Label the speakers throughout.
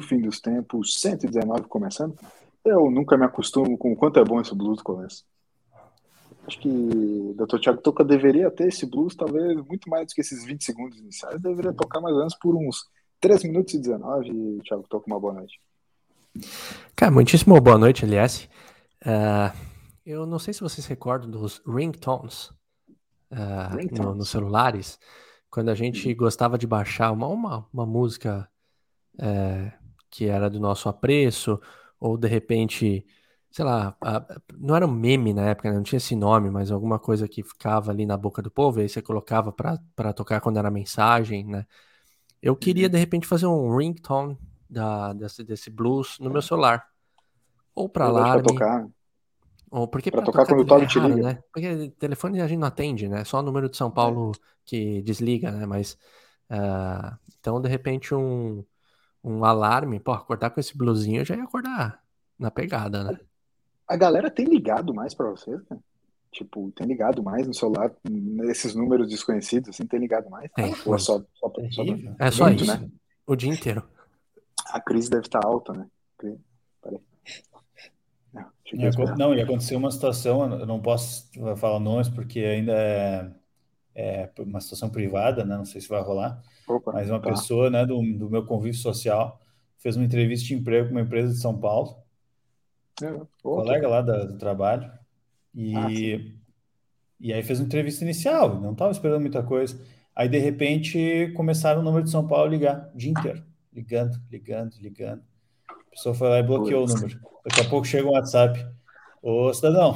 Speaker 1: Do fim dos tempos, 119 começando. Eu nunca me acostumo com o quanto é bom esse blues do começo. Acho que o Dr. Thiago Toca deveria ter esse blues, talvez muito mais do que esses 20 segundos iniciais. Deveria tocar mais ou menos por uns 3 minutos e 19. E Thiago Toca, uma boa noite.
Speaker 2: Cara, muitíssimo boa noite, aliás. Uh, eu não sei se vocês recordam dos ringtones, uh, ringtones. No, nos celulares quando a gente gostava de baixar uma, uma, uma música é, que era do nosso apreço, ou de repente, sei lá, não era um meme na época, né? não tinha esse nome, mas alguma coisa que ficava ali na boca do povo, e aí você colocava para tocar quando era mensagem, né? Eu queria, uhum. de repente, fazer um ringtone da, desse, desse blues no meu celular. Ou para alarme.
Speaker 1: tocar.
Speaker 2: Ou porque
Speaker 1: para tocar, tocar quando o Toby te liga.
Speaker 2: Né? Porque telefone a gente não atende, né? Só o número de São é. Paulo é. que desliga, né? Mas uh, então de repente um, um alarme, pô, acordar com esse blusinho eu já ia acordar na pegada, né?
Speaker 1: A galera tem ligado mais para vocês, né? Tipo, tem ligado mais no celular, nesses números desconhecidos, assim, tem ligado mais?
Speaker 2: Tem.
Speaker 1: Ou é só, só,
Speaker 2: só, é só muito, isso, né? O dia inteiro.
Speaker 1: A crise deve estar alta, né? Peraí.
Speaker 3: Não, não, e aconteceu uma situação, eu não posso falar nomes porque ainda é, é uma situação privada, né? Não sei se vai rolar. Opa, mas uma tá. pessoa, né, do, do meu convívio social fez uma entrevista de emprego com uma empresa de São Paulo. É, colega lá da, do trabalho. E, ah, e aí fez uma entrevista inicial, não estava esperando muita coisa. Aí, de repente, começaram o número de São Paulo ligar o dia inteiro. Ligando, ligando, ligando. A pessoa foi lá e bloqueou Putz. o número. Daqui a pouco chega um WhatsApp. Ô, cidadão,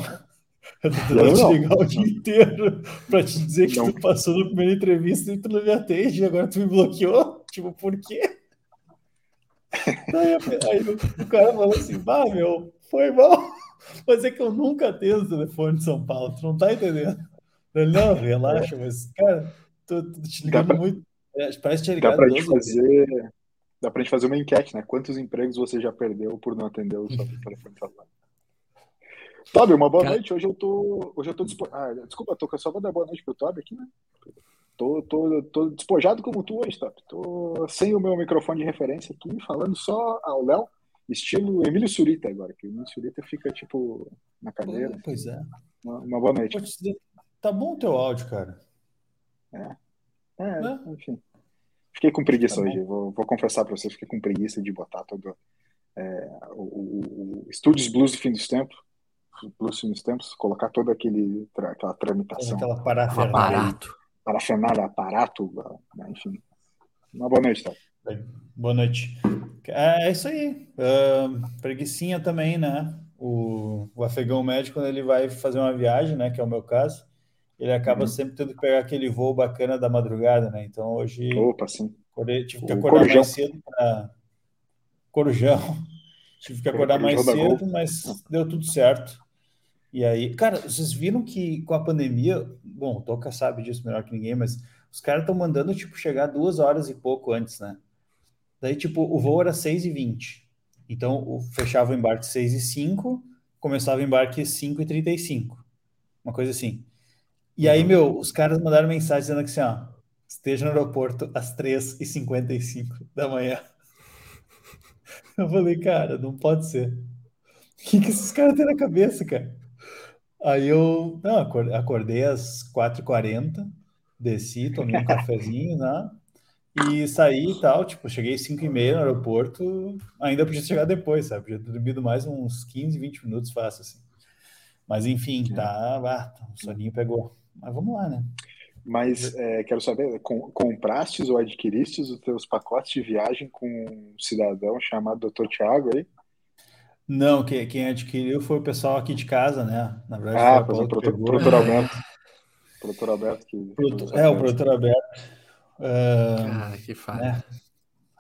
Speaker 3: eu tô tentando te ligar o dia inteiro para te dizer que não. tu passou na primeira entrevista e tu não me atende, e agora tu me bloqueou? Tipo, por quê? Aí, aí o, o, cara falou assim, bah, meu, foi mal. Mas é que eu nunca atendo o telefone de São Paulo, tu não tá entendendo. Ele, não, relaxa, mas, cara, tô, tô te ligando pra, muito. É, parece que tinha ligado
Speaker 1: dá pra gente fazer Dá pra gente fazer uma enquete, né? Quantos empregos você já perdeu por não atender o seu telefone celular? Tobi, uma boa Cara... noite. Hoje eu tô. Hoje eu tô dispo... ah, desculpa, tô só vou dar boa noite pro Tobi aqui, né? Tô, tô, tô despojado como tu hoje, Tobi. Tô sem o meu microfone de referência aqui, falando só ao Léo, estilo Emílio Surita agora, que o Emílio Surita fica, tipo, na cadeira.
Speaker 3: pois é.
Speaker 1: Uma, uma boa noite.
Speaker 3: Tá bom o teu áudio, cara.
Speaker 1: É. É, é. enfim. Fiquei com preguiça tá hoje, vou, vou, confessar para vocês, fiquei com preguiça de botar todo é, o, o, o Estúdios Blues do fim dos tempos, Dos tempos, colocar toda aquele, aquela tramitação.
Speaker 3: Aquela parafernália. Aparato.
Speaker 1: Parafernália, aparato, né, enfim. Uma boa noite, tá?
Speaker 3: Boa noite. É, é isso aí. Uh, preguiçinha também, né? O, o afegão médico, quando ele vai fazer uma viagem, né? Que é o meu caso, ele acaba uhum. sempre tendo que pegar aquele voo bacana da madrugada, né? Então hoje
Speaker 1: Opa, sim.
Speaker 3: Acordei, tive que acordar Corujão. mais cedo para Corujão. Tive que acordar mais cedo, mas deu tudo certo. E aí, cara, vocês viram que com a pandemia, bom, o Toca sabe disso melhor que ninguém, mas os caras estão mandando, tipo, chegar duas horas e pouco antes, né? Daí, tipo, o voo era 6 e 20 Então, fechava o embarque 6 e 5 começava o embarque 5 e 35 Uma coisa assim. E aí, meu, os caras mandaram mensagem dizendo que assim, ó, esteja no aeroporto às 3h55 da manhã. Eu falei, cara, não pode ser. O que, que esses caras têm na cabeça, cara? Aí eu não, acordei às 4h40, desci, tomei um cafezinho, né? E saí e tal, tipo, cheguei às 5h30 no aeroporto, ainda podia chegar depois, sabe? Podia ter dormido mais uns 15, 20 minutos fácil, assim. Mas enfim, é. tá, ah, o soninho pegou. Mas vamos lá, né?
Speaker 1: Mas é, quero saber, com, comprastes ou adquiristes os teus pacotes de viagem com um cidadão chamado Dr. Tiago aí?
Speaker 3: Não, quem, quem adquiriu foi o pessoal aqui de casa, né?
Speaker 1: Na verdade, ah, foi o produtor, produtor Alberto. produtor Alberto que.
Speaker 3: Produtor, é, o produtor Alberto.
Speaker 2: Uh, ah, que falha. Né?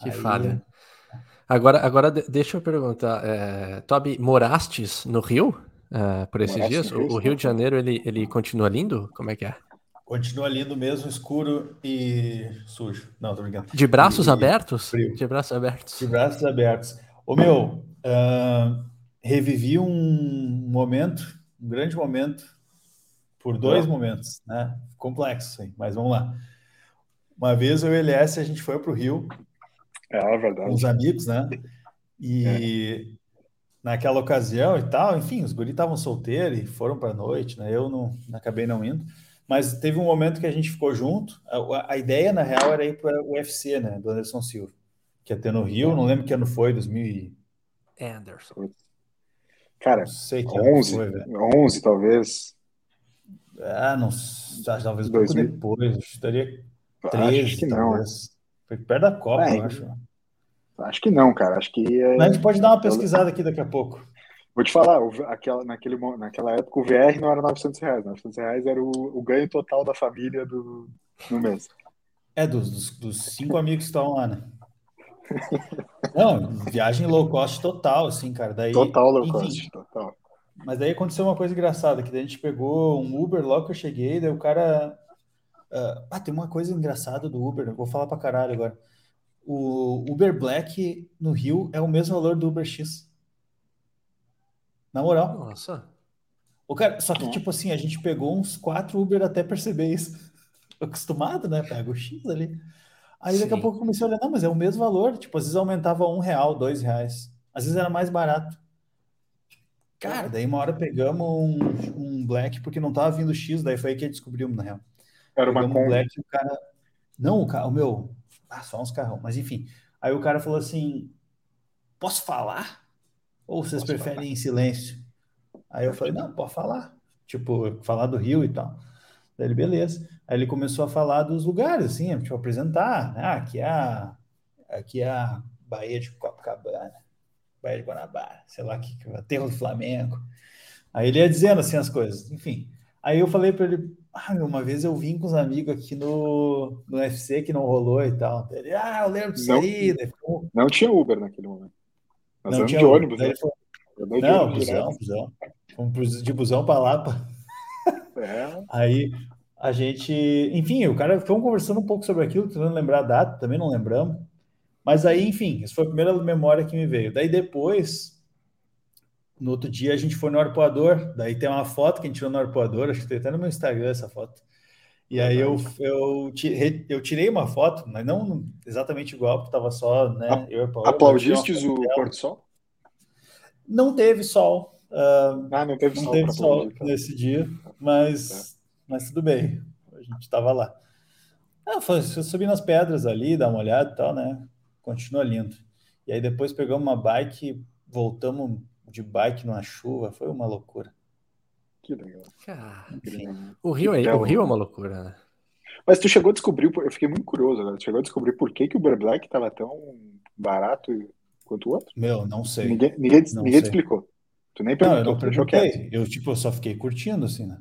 Speaker 2: Que aí... falha. Agora, agora deixa eu perguntar, é, Toby, morastes no Rio? uh, por esses dias? O, o, Rio de Janeiro, ele, ele continua lindo? Como é que é?
Speaker 3: Continua lindo mesmo, escuro e sujo. Não, tô brincando.
Speaker 2: De braços e, abertos? Frio. De braços abertos.
Speaker 3: De braços abertos. Ô, meu, uh, revivi um momento, um grande momento, por dois momentos, né? Complexo, hein? mas vamos lá. Uma vez eu e o LS, a gente foi para o Rio
Speaker 1: É, é verdade.
Speaker 3: Com os amigos, né? E é. naquela ocasião e tal, enfim, os guris estavam solteiros e foram para a noite, né? Eu não acabei não indo. Mas teve um momento que a gente ficou junto. A, a ideia, na real, era ir para o UFC, né? Do Anderson Silva. Que ia ter no Rio, não lembro que ano foi, 2000 e...
Speaker 2: Anderson.
Speaker 1: Cara, não sei que 11, foi, 11 talvez.
Speaker 3: Ah, não talvez um pouco 2000. depois. Estaria 13, acho que não. Talvez. Foi perto da Copa, é, eu acho.
Speaker 1: Acho que não, cara. Acho que. É...
Speaker 3: a gente pode dar uma pesquisada aqui daqui a pouco.
Speaker 1: Vou te falar, aquela, naquele, naquela época o VR não era 900 reais. 900 reais era o, o ganho total da família do, no mês.
Speaker 3: É, dos, dos, dos cinco amigos que estão lá, né? Não, viagem low cost total, assim, cara. Daí,
Speaker 1: total low enfim, cost, total.
Speaker 3: Mas daí aconteceu uma coisa engraçada, que daí a gente pegou um Uber logo que eu cheguei, daí o cara... Uh, ah, tem uma coisa engraçada do Uber, vou falar pra caralho agora. O Uber Black no Rio é o mesmo valor do Uber X. Na moral.
Speaker 2: Nossa.
Speaker 3: O cara, só que, tipo assim, a gente pegou uns quatro Uber até perceber isso. Acostumado, né? Pega o X ali. Aí daqui Sim. a pouco comecei a olhar, não, mas é o mesmo valor. Tipo, às vezes aumentava um real, dois reais. Às vezes era mais barato. Cara, daí uma hora pegamos um, um Black porque não tava vindo X, daí foi aí que descobrimos, na real.
Speaker 1: Era uma
Speaker 3: um Black o cara. Não, o, cara, o meu. Ah, só uns carrão, mas enfim. Aí o cara falou assim: posso falar? Ou vocês posso preferem falar. em silêncio? Aí eu falei, não, pode falar. Tipo, falar do Rio e tal. Daí ele, beleza. Aí ele começou a falar dos lugares, assim, tipo, apresentar. Né? Ah, aqui é a, aqui é a Baía de Copacabana, Baía de Guanabara, sei lá, que, Aterro do Flamengo. Aí ele ia dizendo assim as coisas, enfim. Aí eu falei para ele, ah, uma vez eu vim com os amigos aqui no, no UFC que não rolou e tal. Ele, ah, eu lembro disso não, aí.
Speaker 1: Não tinha Uber naquele momento.
Speaker 3: Nós não tinha de ônibus, né? Não, busão, busão. Fomos de busão para Lapa. É. Aí a gente, enfim, o cara ficou conversando um pouco sobre aquilo, tentando lembrar a data, também não lembramos. Mas aí, enfim, isso foi a primeira memória que me veio. Daí depois, no outro dia, a gente foi no arpoador. Daí tem uma foto que a gente tirou no arpoador, acho que tem até no meu Instagram essa foto. E aí eu, eu, tirei, eu tirei uma foto, mas não exatamente igual, porque estava só, né?
Speaker 1: Eu Aplaudistes o pôr do sol?
Speaker 3: Não teve sol.
Speaker 1: Uh, ah, não teve
Speaker 3: não
Speaker 1: sol,
Speaker 3: teve sol nesse dia, mas, é. mas tudo bem. A gente estava lá. Ah, foi, subi nas pedras ali, dar uma olhada e tal, né? Continua lindo. E aí depois pegamos uma bike, voltamos de bike numa chuva, foi uma loucura.
Speaker 1: Que legal.
Speaker 2: Cara, o Rio, é, então, o Rio é uma loucura, né?
Speaker 1: Mas tu chegou a descobrir, eu fiquei muito curioso agora, tu chegou a descobrir por que, que o Uber Black estava tão barato quanto o outro?
Speaker 3: Meu, não sei.
Speaker 1: Ninguém, ninguém, não ninguém sei. te explicou. Tu nem perguntou,
Speaker 3: não, eu não perguntei. Eu, tipo, eu só fiquei curtindo, assim, né?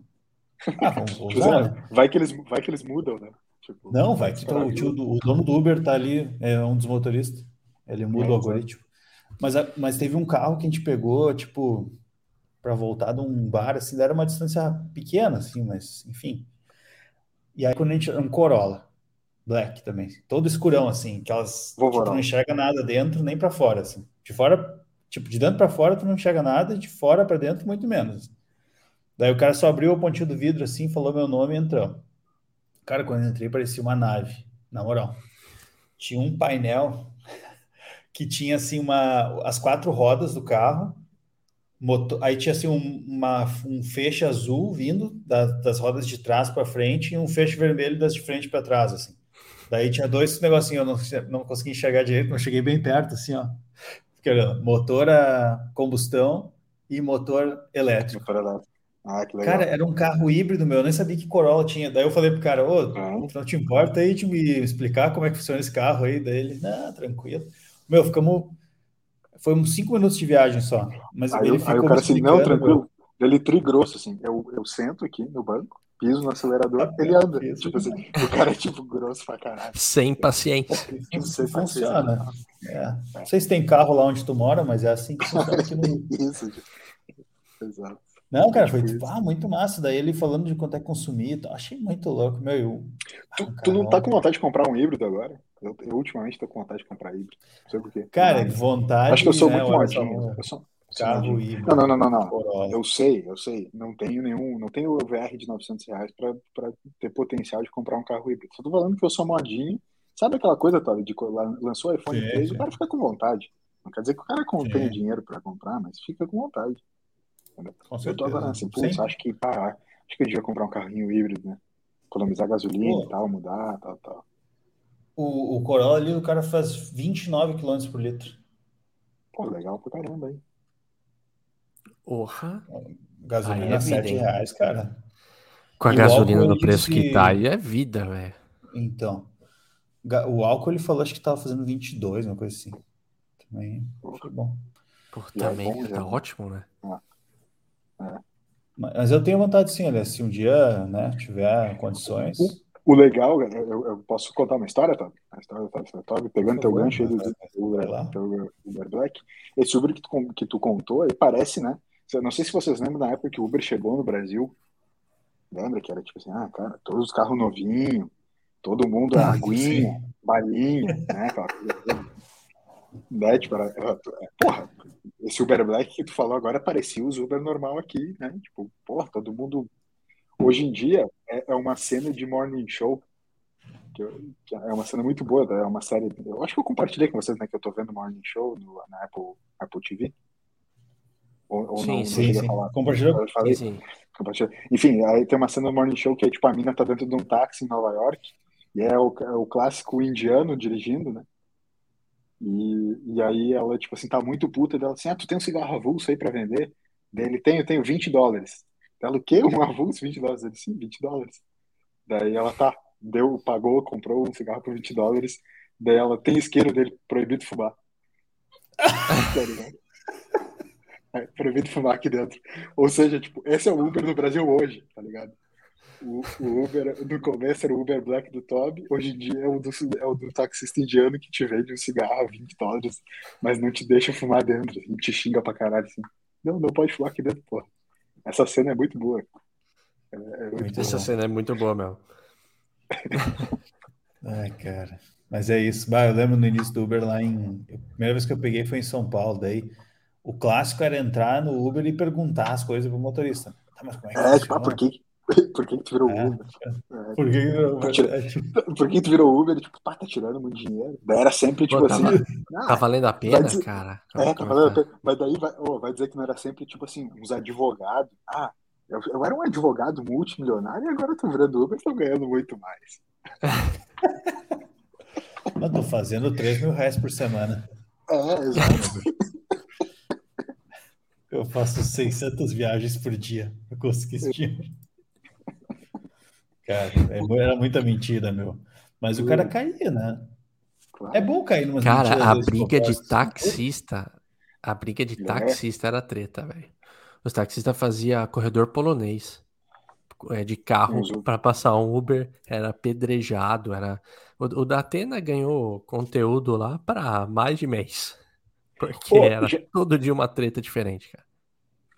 Speaker 3: Ah, vamos usar,
Speaker 1: né? vai, que eles, vai que eles mudam, né?
Speaker 3: Tipo, não, vai que o, tio do, o dono do Uber tá ali, é um dos motoristas. Ele muda é, o algoritmo. Mas, mas teve um carro que a gente pegou, tipo, para voltar de um bar, assim, era uma distância pequena, assim, mas enfim. E aí quando a gente. Um Corolla. Black também. Todo escurão, assim, aquelas. Tipo, tu não enxerga nada dentro nem para fora, assim. De fora, tipo, de dentro para fora tu não enxerga nada, de fora para dentro muito menos. Daí o cara só abriu o pontinho do vidro assim, falou meu nome e entramos. Cara, quando eu entrei parecia uma nave, na moral. Tinha um painel que tinha assim uma as quatro rodas do carro, motor, aí tinha assim um, uma, um feixe azul vindo da, das rodas de trás para frente e um feixe vermelho das de frente para trás assim. Daí tinha dois negocinhos, eu não, não consegui enxergar direito, mas cheguei bem perto assim, ó. Motor a combustão e motor elétrico. Motor elétrico.
Speaker 1: Ah, que legal.
Speaker 3: Cara, era um carro híbrido meu, eu nem sabia que Corolla tinha. Daí eu falei pro cara, ô, ah. não te importa aí de me explicar como é que funciona esse carro aí? Daí ele, não, tranquilo. Meu, ficamos. Foi uns cinco minutos de viagem só. Mas
Speaker 1: aí,
Speaker 3: ele
Speaker 1: ficou aí o cara assim, não, tranquilo. Meu. Ele trigrosso, assim. Eu, eu sento aqui no banco, piso no acelerador, ah, ele anda. Isso, tipo assim, o cara é tipo grosso pra caralho.
Speaker 2: Sem paciência.
Speaker 3: Isso funciona. É. Não sei se tem carro lá onde tu mora, mas é assim que funciona aqui no.
Speaker 1: Isso, exato.
Speaker 3: Não, cara, foi tipo, ah, muito massa. Daí ele falando de quanto é consumir, achei muito louco, meu. Eu...
Speaker 1: Tu, ah, tu não tá com vontade de comprar um híbrido agora? Eu, eu, ultimamente tô com vontade de comprar híbrido. Não sei porquê.
Speaker 3: Cara, vontade.
Speaker 1: Acho que eu sou né, muito modinho. Eu sou,
Speaker 3: carro híbrido.
Speaker 1: Não, não, não, não, não. Eu sei, eu sei. Não tenho nenhum, não tenho VR de 900 reais para ter potencial de comprar um carro híbrido. Só tô falando que eu sou modinho Sabe aquela coisa, Todd, de lançou o iPhone sim, 3, sim. o cara fica com vontade. Não quer dizer que o cara tem dinheiro para comprar, mas fica com vontade. Com eu tô agora assim, putz, acho que parar. Acho que eu devia comprar um carrinho híbrido, né? Economizar gasolina Pô. e tal, mudar, tal, tal.
Speaker 3: O, o Corolla ali, o cara faz 29 km por litro.
Speaker 1: Pô, legal pra caramba, hein?
Speaker 2: Porra.
Speaker 3: Gasolina é 7 reais, cara.
Speaker 2: Com a e gasolina no preço que... que tá aí é vida, velho.
Speaker 3: Então. O álcool ele falou acho que tava fazendo 22, uma coisa assim. Também foi bom.
Speaker 2: Pô, também é bom, tá ótimo, né?
Speaker 3: É. É. Mas eu tenho vontade sim, olha, se um dia né, tiver condições.
Speaker 1: O, o legal, eu, eu, posso contar uma história, tá? A história tá, tá pegando teu gancho aí do, do, do Uber Black. Esse Uber que tu, que tu contou, aí parece, né? Não sei se vocês lembram da época que o Uber chegou no Brasil. Lembra que era tipo assim, ah, cara, todos os carros novinhos, todo mundo é aguinha, balinha, né? Né? Tipo, era, era, porra, esse Uber Black que tu falou agora parecia os Uber normal aqui, né? Tipo, porra, todo mundo. Hoje em dia é, é uma cena de morning show. Que, eu, que, é uma cena muito boa, é uma série. Eu acho que eu compartilhei com vocês, né? Que eu tô vendo Morning Show no, na Apple, Apple TV.
Speaker 3: Ou, ou sim, não, sim, sim. Compartilhou?
Speaker 1: Falei, sim, sim. Enfim, aí tem uma cena do Morning Show que é tipo a mina tá dentro de um táxi em Nova York e é o, é o clássico indiano dirigindo, né? E, e aí ela, tipo assim, tá muito puta dela assim, ah, tu tem um cigarro avulso aí pra vender? Daí ele eu tenho 20 dólares. Ela, o quê? Um avulso, 20 dólares? Ele, sim, 20 dólares. Daí ela, tá, deu, pagou, comprou um cigarro por 20 dólares. Daí ela, tem isqueiro dele, proibido fumar. é, proibido fumar aqui dentro. Ou seja, tipo, esse é o Uber no Brasil hoje, tá ligado? O, o Uber, no começo era o Uber Black do Toby, hoje em dia é o do, é o do taxista indiano que te vende um cigarro a 20 dólares, mas não te deixa fumar dentro, e te xinga pra caralho assim. Não, não pode fumar aqui dentro, pô. Essa cena é muito boa.
Speaker 2: É, é muito Essa boa. cena é muito boa, meu.
Speaker 3: Ai, cara. Mas é isso. Bah, eu lembro no início do Uber lá em. A primeira vez que eu peguei foi em São Paulo. Daí o clássico era entrar no Uber e perguntar as coisas pro motorista. Tá,
Speaker 1: mas como é que é, tipo, ah, por que, Por que, tu virou é, Uber? É, por que, virou, por, que, por que tu virou Uber? Tipo, pá, tá tirando muito dinheiro. Daí era sempre, tipo Pô,
Speaker 2: assim.
Speaker 1: Tava,
Speaker 2: ah, tá valendo a pena, dizer, cara?
Speaker 1: É, tá valendo a pena. Mas daí vai, oh, vai dizer que não era sempre, tipo assim, uns advogados. Ah, eu, eu era um advogado multimilionário e agora eu tô virando Uber e tô ganhando muito mais.
Speaker 3: Eu tô fazendo 3 mil reais por semana.
Speaker 1: É, exato.
Speaker 3: Eu faço 600 viagens por dia. Eu consegui esse dinheiro. Cara, é era muita mentira, meu. Mas o cara caía, né? É bom cair numa
Speaker 2: Cara, a briga de taxista, a briga de é. taxista era treta, velho. Os taxistas faziam corredor polonês é, de carro para passar um Uber, era apedrejado, era o, o da Atena ganhou conteúdo lá para mais de mês. Porque era já... todo dia uma treta diferente, cara.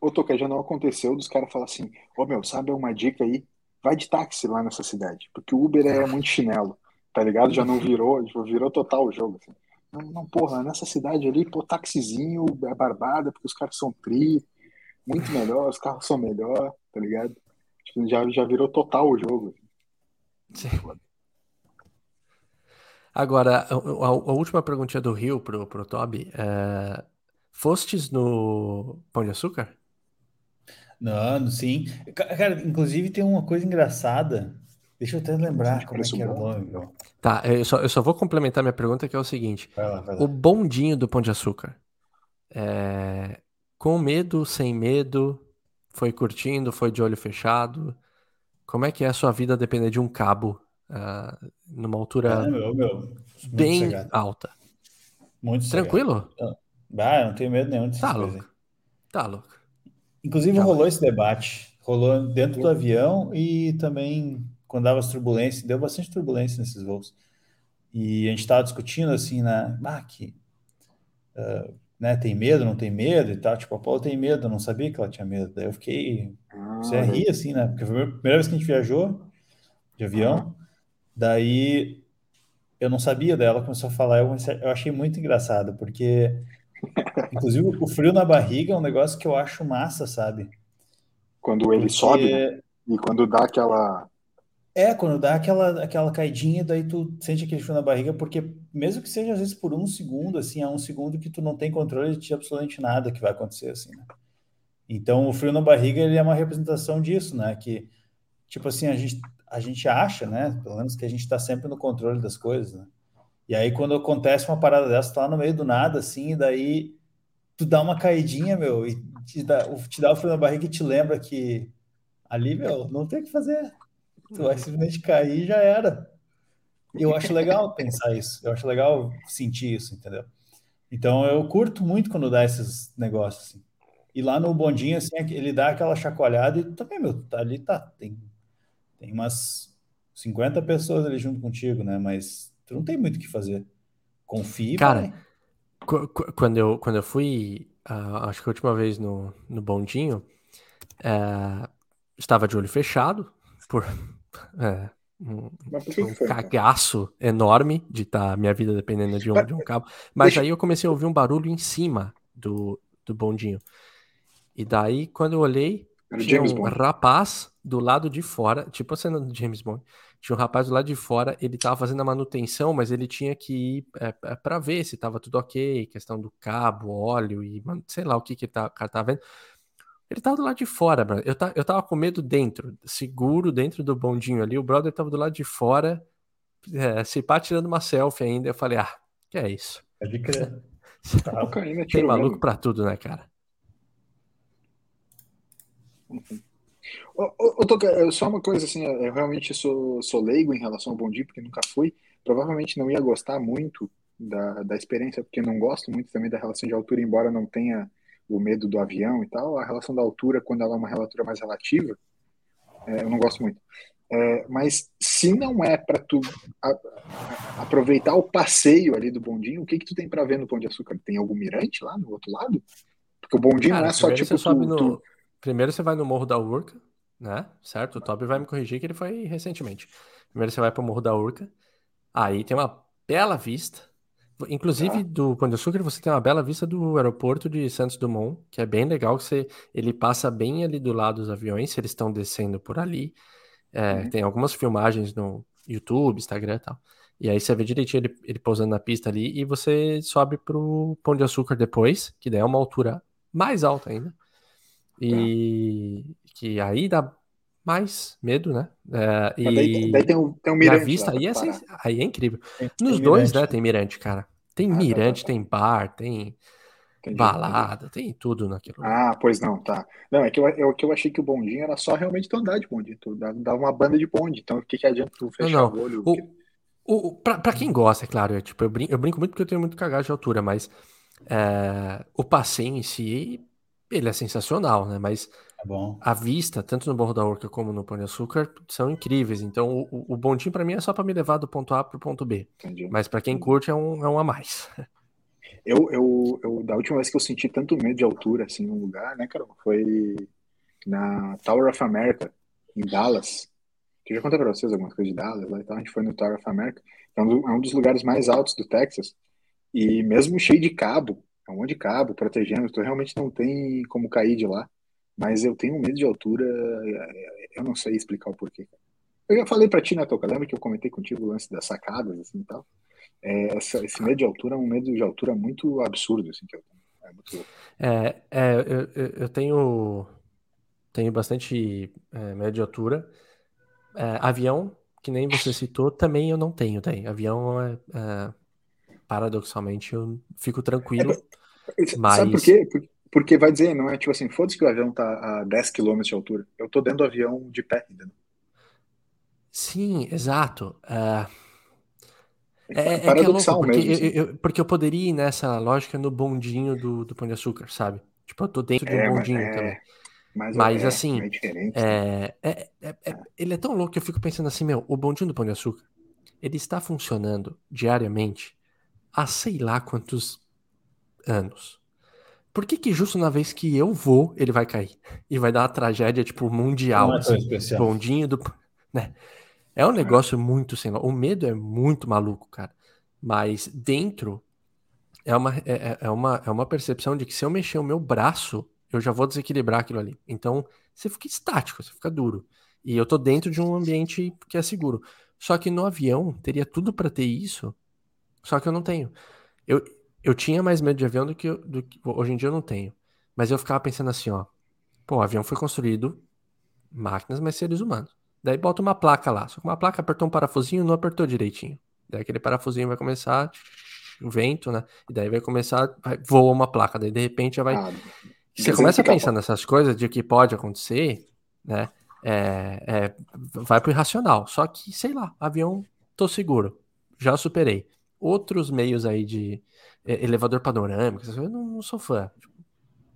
Speaker 1: Ô, Toca, já não aconteceu dos caras falar assim, ô meu, sabe uma dica aí? Vai de táxi lá nessa cidade, porque o Uber é muito chinelo, tá ligado? Já não virou, tipo, virou total o jogo. Assim. Não, não, porra, nessa cidade ali, pô, taxizinho é barbada, porque os caras são tri, muito melhor, os carros são melhor, tá ligado? Tipo, já, já virou total o jogo. Sim.
Speaker 2: Agora, a, a, a, última perguntinha do Rio pro, pro Toby. É, fostes no Pão de Açúcar?
Speaker 3: Não, sim. Cara, inclusive tem uma coisa engraçada. Deixa eu até lembrar como é que era o nome, meu.
Speaker 2: Tá, eu só, eu só vou complementar minha pergunta, que é o seguinte.
Speaker 3: Vai lá, vai lá.
Speaker 2: O bondinho do Pão de Açúcar. É... Com medo, sem medo, foi curtindo, foi de olho fechado. Como é que é a sua vida depender de um cabo uh, numa altura
Speaker 3: é, meu, meu.
Speaker 2: bem alta?
Speaker 3: Muito
Speaker 2: Tranquilo?
Speaker 3: Ah, não tenho medo nenhum disso.
Speaker 2: Tá louco. Tá louco.
Speaker 3: Inclusive, rolou esse debate. Rolou dentro do avião e também quando dava as turbulências, deu bastante turbulência nesses voos. E a gente estava discutindo assim, na ah, que, uh, né, tem medo, não tem medo e tal. Tipo, a Paula tem medo, eu não sabia que ela tinha medo. Daí eu fiquei. Ah, você ri assim, né? Porque foi a primeira vez que a gente viajou de avião. Daí eu não sabia dela, começou a falar. Eu, eu achei muito engraçado, porque Inclusive, o frio na barriga é um negócio que eu acho massa, sabe?
Speaker 1: Quando ele Porque... sobe né? e quando dá aquela
Speaker 3: É, quando dá aquela, aquela caidinha, daí tu sente aquele frio na barriga, porque mesmo que seja às vezes por um segundo, assim, é um segundo que tu não tem controle de absolutamente nada que vai acontecer, assim, né? Então, o frio na barriga, ele é uma representação disso, né? Que, tipo assim, a gente, a gente acha, né? Pelo menos que a gente está sempre no controle das coisas, né? E aí, quando acontece uma parada dessa, tá lá no meio do nada, assim, e daí tu dá uma caidinha, meu, e te dá, te dá o frio na barriga e te lembra que ali, meu, não tem o que fazer. Tu vai simplesmente cair e já era. E eu acho legal pensar isso. Eu acho legal sentir isso, entendeu? Então eu curto muito quando dá esses negócios assim. E lá no bondinho, assim, ele dá aquela chacoalhada e também, meu, tá ali, tá, tem, tem umas 50 pessoas ali junto contigo, né? Mas tu não tem muito o que fazer. Confia.
Speaker 2: Cara, quando eu, quando eu fui, uh, acho que a última vez no, no bondinho, uh, estava de olho fechado, por é, um, um cagaço enorme de estar tá, minha vida dependendo de um, de um cabo. Mas Deixa... aí eu comecei a ouvir um barulho em cima do, do bondinho. E daí, quando eu olhei, tinha um Bond. rapaz do lado de fora, tipo a cena do James Bond. Tinha um rapaz do lado de fora, ele tava fazendo a manutenção, mas ele tinha que ir é, é para ver se tava tudo ok, questão do cabo, óleo e sei lá o que, que tá, o cara tava vendo. Ele tava do lado de fora, mano. Eu, tá, eu tava com medo dentro, seguro dentro do bondinho ali. O brother tava do lado de fora, é, se pá tirando uma selfie ainda. Eu falei, ah, que é isso?
Speaker 3: É de crer.
Speaker 2: Tá, Tem maluco pra tudo, né, cara?
Speaker 1: Ô, ô, Toca, só uma coisa assim, eu realmente sou, sou leigo em relação ao bondinho, porque nunca fui. Provavelmente não ia gostar muito da, da experiência, porque não gosto muito também da relação de altura, embora não tenha o medo do avião e tal, a relação da altura, quando ela é uma relatura mais relativa, é, eu não gosto muito. É, mas se não é para tu a, a, aproveitar o passeio ali do bondinho, o que que tu tem para ver no Pão de Açúcar? Tem algum mirante lá no outro lado? Porque o bondinho Cara, não é só tipo.
Speaker 2: Tu, no... tu... Primeiro você vai no Morro da Urca, né? Certo? O Toby vai me corrigir que ele foi recentemente. Primeiro você vai para o Morro da Urca, aí tem uma bela vista Inclusive, tá. do Pão de Açúcar, você tem uma bela vista do aeroporto de Santos Dumont, que é bem legal, que você, ele passa bem ali do lado dos aviões, se eles estão descendo por ali. É, uhum. Tem algumas filmagens no YouTube, Instagram e tal. E aí você vê direitinho ele, ele pousando na pista ali e você sobe pro Pão de Açúcar depois, que daí é uma altura mais alta ainda. E tá. Que aí dá mais medo, né? É, e
Speaker 1: daí, daí, tem um, tem um mirante.
Speaker 2: vista aí é, aí é incrível. Tem, Nos tem dois, mirante. né? Tem mirante, cara. Tem ah, mirante, tá, tá. tem bar, tem entendi, balada, entendi. tem tudo naquilo.
Speaker 1: Ah, pois não, tá. Não, é que eu, eu, que eu achei que o bondinho era só realmente tu andar de bonde. Tu dava uma banda de bonde. Então, o que, que adianta tu fechar não, não. o olho? O,
Speaker 2: o, pra, pra quem gosta, é claro, é, tipo, eu, brinco, eu brinco muito porque eu tenho muito cagado de altura, mas é, o passeio em si, ele é sensacional, né? Mas
Speaker 3: bom.
Speaker 2: A vista, tanto no Morro da Urca como no Pão de Açúcar, são incríveis. Então, o, o bondinho para mim é só para me levar do ponto A para o ponto B. Entendi. Mas para quem curte, é um, é um a mais.
Speaker 1: Eu, eu, eu, da última vez que eu senti tanto medo de altura, assim, num lugar, né, Carol? Foi na Tower of America, em Dallas. Que eu já contei para vocês algumas coisas de Dallas lá então A gente foi no Tower of America. É um, é um dos lugares mais altos do Texas. E mesmo cheio de cabo, é um monte de cabo protegendo, tu realmente não tem como cair de lá. Mas eu tenho medo de altura, eu não sei explicar o porquê. Eu já falei para ti, né, Toca? Lembra que eu comentei contigo o lance das sacadas, assim e tal? É, essa, esse medo de altura é um medo de altura muito absurdo, assim, que eu tenho. É, muito
Speaker 2: é, é eu, eu tenho, tenho bastante é, medo de altura. É, avião, que nem você citou, também eu não tenho, tem. Avião, é, é, paradoxalmente, eu fico tranquilo.
Speaker 1: É, mas... Sabe por quê? Porque porque vai dizer, não é tipo assim, foda-se que o avião tá a 10 km de altura. Eu tô dentro do avião de pé, entendeu?
Speaker 2: Sim, exato. Uh, é, é, é, que é louco, porque, mesmo, assim. eu, eu, porque eu poderia ir nessa lógica no bondinho do, do Pão de Açúcar, sabe? Tipo, eu tô dentro é, do bondinho é, também. Mas, mas é, assim, é, é, é, ele é tão louco que eu fico pensando assim, meu, o bondinho do Pão de Açúcar, ele está funcionando diariamente há sei lá quantos anos por que que justo na vez que eu vou, ele vai cair? E vai dar uma tragédia, tipo, mundial. Não é assim, especial. Bondinho do... Né? É um negócio muito sem... O medo é muito maluco, cara. Mas dentro é uma, é, é, é, uma, é uma percepção de que se eu mexer o meu braço, eu já vou desequilibrar aquilo ali. Então, você fica estático, você fica duro. E eu tô dentro de um ambiente que é seguro. Só que no avião teria tudo para ter isso, só que eu não tenho. Eu, eu tinha mais medo de avião do que, do que hoje em dia eu não tenho. Mas eu ficava pensando assim, ó, pô, o avião foi construído máquinas, mas seres humanos. Daí bota uma placa lá. Só que uma placa apertou um parafusinho não apertou direitinho. Daí aquele parafusinho vai começar o vento, né? E daí vai começar, vai, voa uma placa. Daí de repente já vai. Ah, você começa a pensar nessas coisas de que pode acontecer, né? É, é, vai pro irracional. Só que, sei lá, avião, tô seguro. Já superei. Outros meios aí de elevador panorâmico, eu não, não sou fã.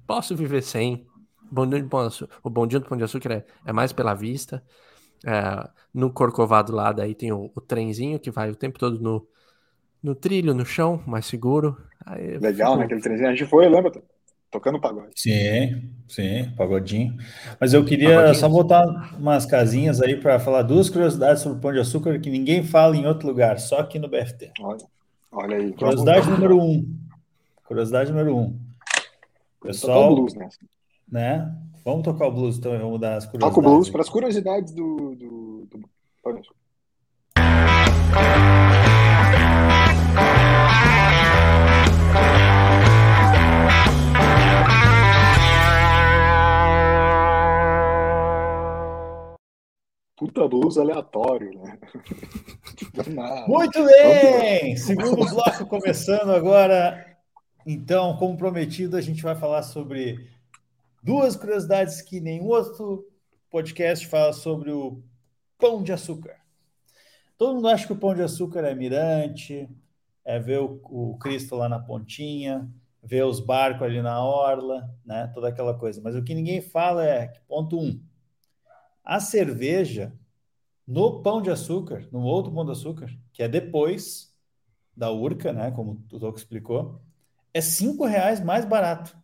Speaker 2: Posso viver sem. Bondinho do Pão de Açúcar, o bondinho do Pão de Açúcar é, é mais pela vista. É, no Corcovado lá, daí tem o, o, trenzinho que vai o tempo todo no, no trilho, no chão, mais seguro.
Speaker 1: Aí, Legal, fico... né? Aquele trenzinho. A gente foi, lembra? Tocando pagode.
Speaker 3: Sim, sim, pagodinho. Mas eu queria Pagodinho. só botar umas casinhas aí para falar duas curiosidades sobre o Pão de Açúcar que ninguém fala em outro lugar, só aqui no BFT.
Speaker 1: Olha, olha aí.
Speaker 3: Curiosidade número um. Curiosidade número um. Pessoal, blues, né? né? Vamos tocar o blues, então vamos dar as curiosidades. Toca o blues
Speaker 1: para as curiosidades do, do, do... Puta blues aleatório, né?
Speaker 3: Muito bem! Segundo bloco começando agora. Então, como prometido, a gente vai falar sobre duas curiosidades que nenhum outro podcast fala sobre o pão de açúcar. Todo mundo acha que o pão de açúcar é mirante, é ver o, o Cristo lá na pontinha, ver os barcos ali na orla, né? Toda aquela coisa. Mas o que ninguém fala é ponto um, a cerveja no pão de açúcar, no outro pão de açúcar, que é depois da Urca, né? Como o Toco explicou, é cinco reais mais barato.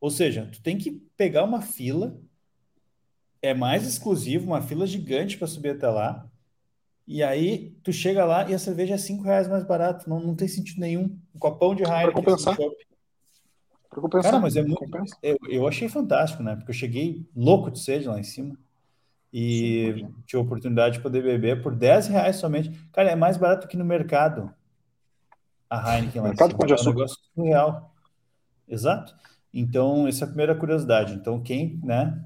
Speaker 3: Ou seja, tu tem que pegar uma fila, é mais exclusivo, uma fila gigante para subir até lá. E aí tu chega lá e a cerveja é cinco reais mais barato. Não, não tem sentido nenhum. Um copão de Heineken. Para
Speaker 1: compensar.
Speaker 3: Para compensar. Cara, mas é muito. Eu, eu achei fantástico, né? Porque eu cheguei louco de sede lá em cima. E Sim, tive a oportunidade de poder beber por 10 reais somente. Cara, é mais barato que no mercado. A Heineken lá mercado cima. É um negócio surreal. Exato. Então, essa é a primeira curiosidade. Então, quem, né,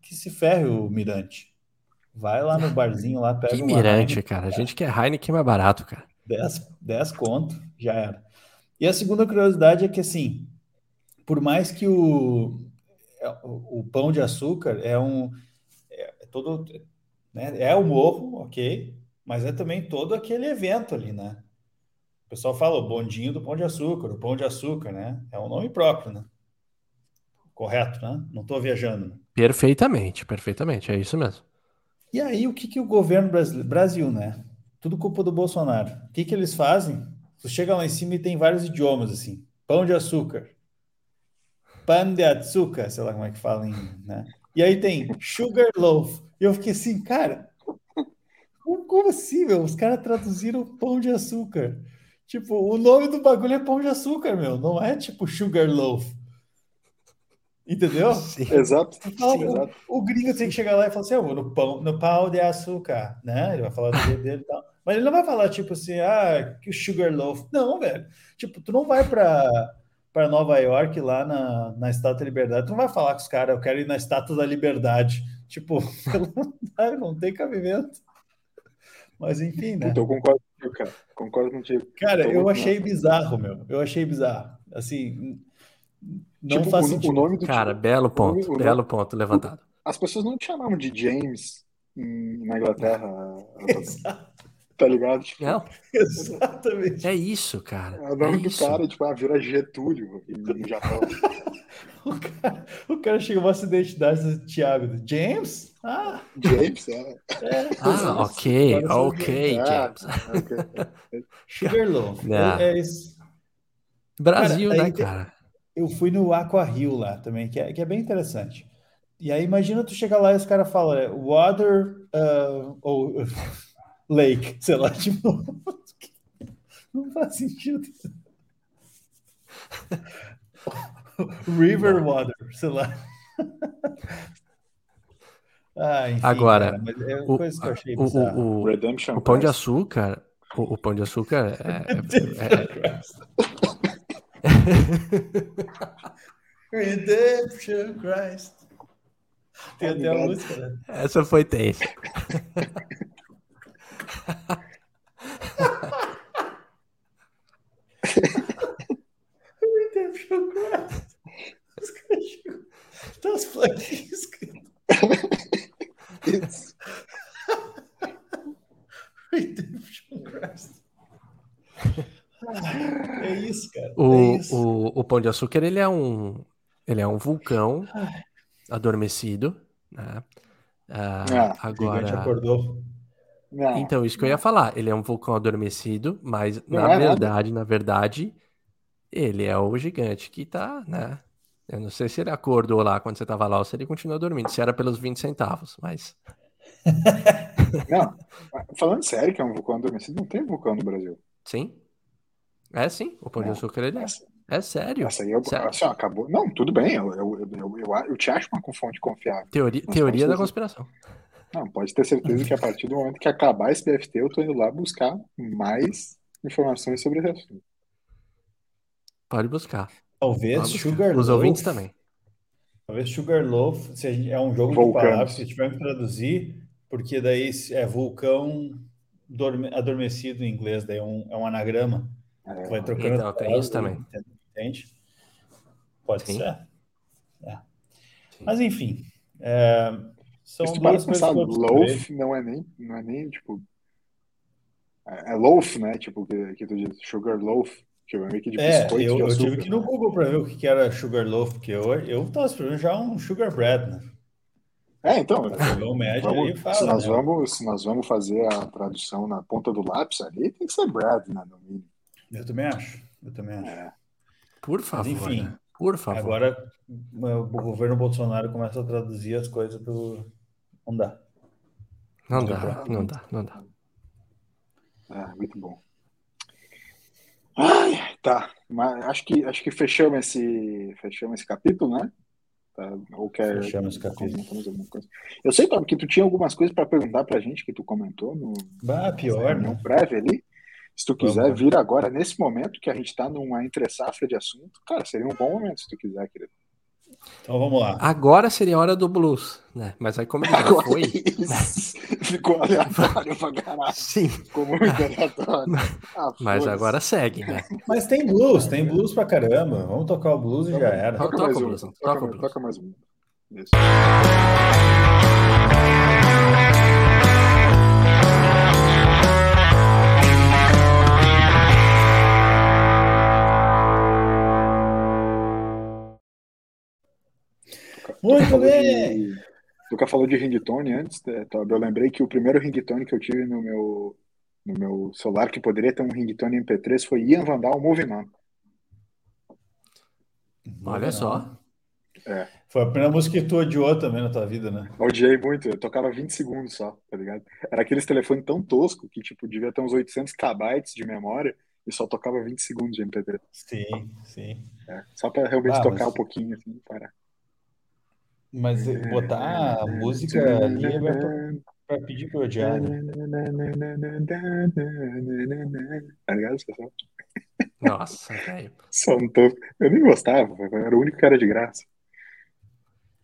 Speaker 3: que se ferre o Mirante. Vai lá no barzinho lá, pega
Speaker 2: que Mirante, Heineken, cara. A gente quer Heineken mais barato, cara.
Speaker 3: 10, 10 conto, já era. E a segunda curiosidade é que, assim, por mais que o, o, o pão de açúcar é um... Todo... Né, é o morro, ok, mas é também todo aquele evento ali, né? O pessoal fala o bondinho do Pão de Açúcar, o Pão de Açúcar, né? É um nome próprio, né? Correto, né? Não estou viajando. Né?
Speaker 2: Perfeitamente, perfeitamente, é isso mesmo.
Speaker 3: E aí, o que, que o governo brasileiro, Brasil, né? Tudo culpa do Bolsonaro. O que, que eles fazem? Você chega lá em cima e tem vários idiomas, assim. Pão de açúcar. Pão de açúcar, sei lá como é que fala, em, né? E aí tem sugar loaf. E eu fiquei assim, cara, como assim, meu? Os caras traduziram pão de açúcar. Tipo, o nome do bagulho é pão de açúcar, meu. Não é tipo sugar loaf. Entendeu?
Speaker 1: Sim. Exato.
Speaker 3: Fala, Sim, o, exato. o, gringo tem que chegar lá e falar assim: eu vou no pão, no pau de açúcar, né? Ele vai falar do jeito dele e tal. Mas ele não vai falar, tipo assim, ah, que sugar loaf. Não, velho. Tipo, tu não vai para para Nova York, lá na, na Estátua da Liberdade, tu não vai falar com os caras, eu quero ir na Estátua da Liberdade. Tipo, não tem cabimento. Mas enfim, né?
Speaker 1: Então, eu concordo contigo, cara. Concordo contigo.
Speaker 3: Cara, eu achei bizarro, meu. Eu achei bizarro. Assim, não tipo,
Speaker 2: faz o, sentido. O nome do cara, tipo, belo ponto. Nome, belo ponto levantado.
Speaker 1: As pessoas não te chamavam de James na Inglaterra. tá ligado? Tipo,
Speaker 2: não.
Speaker 3: Exatamente.
Speaker 2: É isso, cara.
Speaker 1: É o nome
Speaker 2: é
Speaker 1: do
Speaker 2: isso.
Speaker 1: cara, tipo, ah, vira Getúlio no Japão.
Speaker 3: o, cara, o cara chegou a essa identidade do Thiago. James? Ah,
Speaker 1: James, é.
Speaker 2: é ah, ok, ok, James.
Speaker 3: okay. Sugarloaf, é, é isso.
Speaker 2: Brasil, cara, né, cara?
Speaker 3: Eu fui no Aqua Rio lá também, que é, que é bem interessante. E aí imagina tu chegar lá e os caras falam é, water uh, ou lake, sei lá, tipo, não faz sentido. River water, sei lá.
Speaker 2: Ah, enfim, Agora, cara, é o, o, o, o, Redemption pão de açúcar, o, o pão de açúcar é, é, é...
Speaker 3: Redemption Christ. Tem até a música, né?
Speaker 2: Essa foi tensa.
Speaker 3: Redemption Christ. Os cachorros. Tá as plaquinhas It's... Redemption Christ. É isso, cara.
Speaker 2: O,
Speaker 3: é isso.
Speaker 2: O, o Pão de Açúcar ele é um ele é um vulcão adormecido, né? Ah, ah, agora
Speaker 3: acordou.
Speaker 2: Não, então isso que eu ia falar. Ele é um vulcão adormecido, mas não na é verdade, nada. na verdade, ele é o gigante que tá, né? Eu não sei se ele acordou lá quando você tava lá ou se ele continua dormindo. Se era pelos 20 centavos, mas.
Speaker 1: não, falando sério que é um vulcão adormecido, não tem vulcão no Brasil.
Speaker 2: Sim. É sim, o Pão de Açúcar ele é. É sério.
Speaker 1: Essa aí eu, sério? Assim, acabou. Não, tudo bem, eu, eu, eu, eu, eu te acho uma fonte confiável.
Speaker 2: Teoria, teoria da conspiração.
Speaker 1: Não, pode ter certeza que a partir do momento que acabar esse BFT, eu tô indo lá buscar mais informações sobre esse assunto.
Speaker 2: Pode buscar.
Speaker 3: Talvez Pode buscar. Sugar
Speaker 2: Os ouvintes também.
Speaker 3: Talvez Sugarloaf se é um jogo de palavras, se tiver que traduzir, porque daí é vulcão adormecido em inglês, daí é um, é um anagrama.
Speaker 2: É, vai trocando. Então, tem isso também.
Speaker 3: Entende? Pode Sim. ser. É. Mas enfim. É,
Speaker 1: são Mas tu duas pensar, loaf não é nem, não é nem tipo. É, é loaf, né? Tipo, que, que tu diz, sugar loaf. Tipo, é meio que de
Speaker 3: é, eu, eu tive que ir no né? Google para ver o que era sugar loaf, porque eu, eu tava esperando já um sugar bread, né?
Speaker 1: É, então.
Speaker 3: O médio vamos, aí fala,
Speaker 1: se, nós né? vamos, se nós vamos fazer a tradução na ponta do lápis ali, tem que ser bread, né? No mínimo.
Speaker 3: Eu também acho. Eu também acho. É.
Speaker 2: Por favor. Mas, enfim, né? por favor.
Speaker 3: Agora o governo Bolsonaro começa a traduzir as coisas pro. Não dá.
Speaker 2: Não, dá, não dá, não dá.
Speaker 1: Ah, muito bom. Ai, tá. Mas acho que acho que fechamos esse fechamos esse capítulo, né? Tá? Ou quer
Speaker 3: fechamos esse capítulo.
Speaker 1: Eu sei, Tom, que tu tinha algumas coisas para perguntar pra gente que tu comentou no
Speaker 3: bah, pior,
Speaker 1: no né? prévio ali. Se tu quiser vir agora, nesse momento que a gente está numa entre-safra de assunto, cara, seria um bom momento se tu quiser, querido.
Speaker 3: Então vamos lá.
Speaker 2: Agora seria a hora do blues, né? Mas aí como ele já foi.
Speaker 1: Ficou aleatório pra caralho.
Speaker 2: Sim.
Speaker 1: Ficou muito aleatório.
Speaker 2: Ah, Mas agora segue, né?
Speaker 3: Mas tem blues, tem blues pra caramba. Vamos tocar o blues e já era.
Speaker 1: Toca, toca mais um. Blues, toca, toca, blues. toca mais um. Isso.
Speaker 3: Muito bem!
Speaker 1: De, Luca falou de ringtone antes, né, eu lembrei que o primeiro ringtone que eu tive no meu, no meu celular, que poderia ter um ringtone MP3, foi Ian Vandal Moving On.
Speaker 2: Olha só.
Speaker 1: É.
Speaker 3: Foi a primeira música que tu odiou também na tua vida, né?
Speaker 1: Odiei muito, eu tocava 20 segundos só, tá ligado? Era aqueles telefones tão tosco que, tipo, devia ter uns 800 KB de memória e só tocava 20 segundos de MP3.
Speaker 3: Sim, sim.
Speaker 1: É, só pra realmente ah, tocar mas... um pouquinho, assim, parar.
Speaker 3: Mas botar a música ali é pra, pedir pra odiar. Né?
Speaker 1: Tá ligado, pessoal?
Speaker 2: Nossa, velho.
Speaker 1: Eu nem gostava, era o único que era de graça.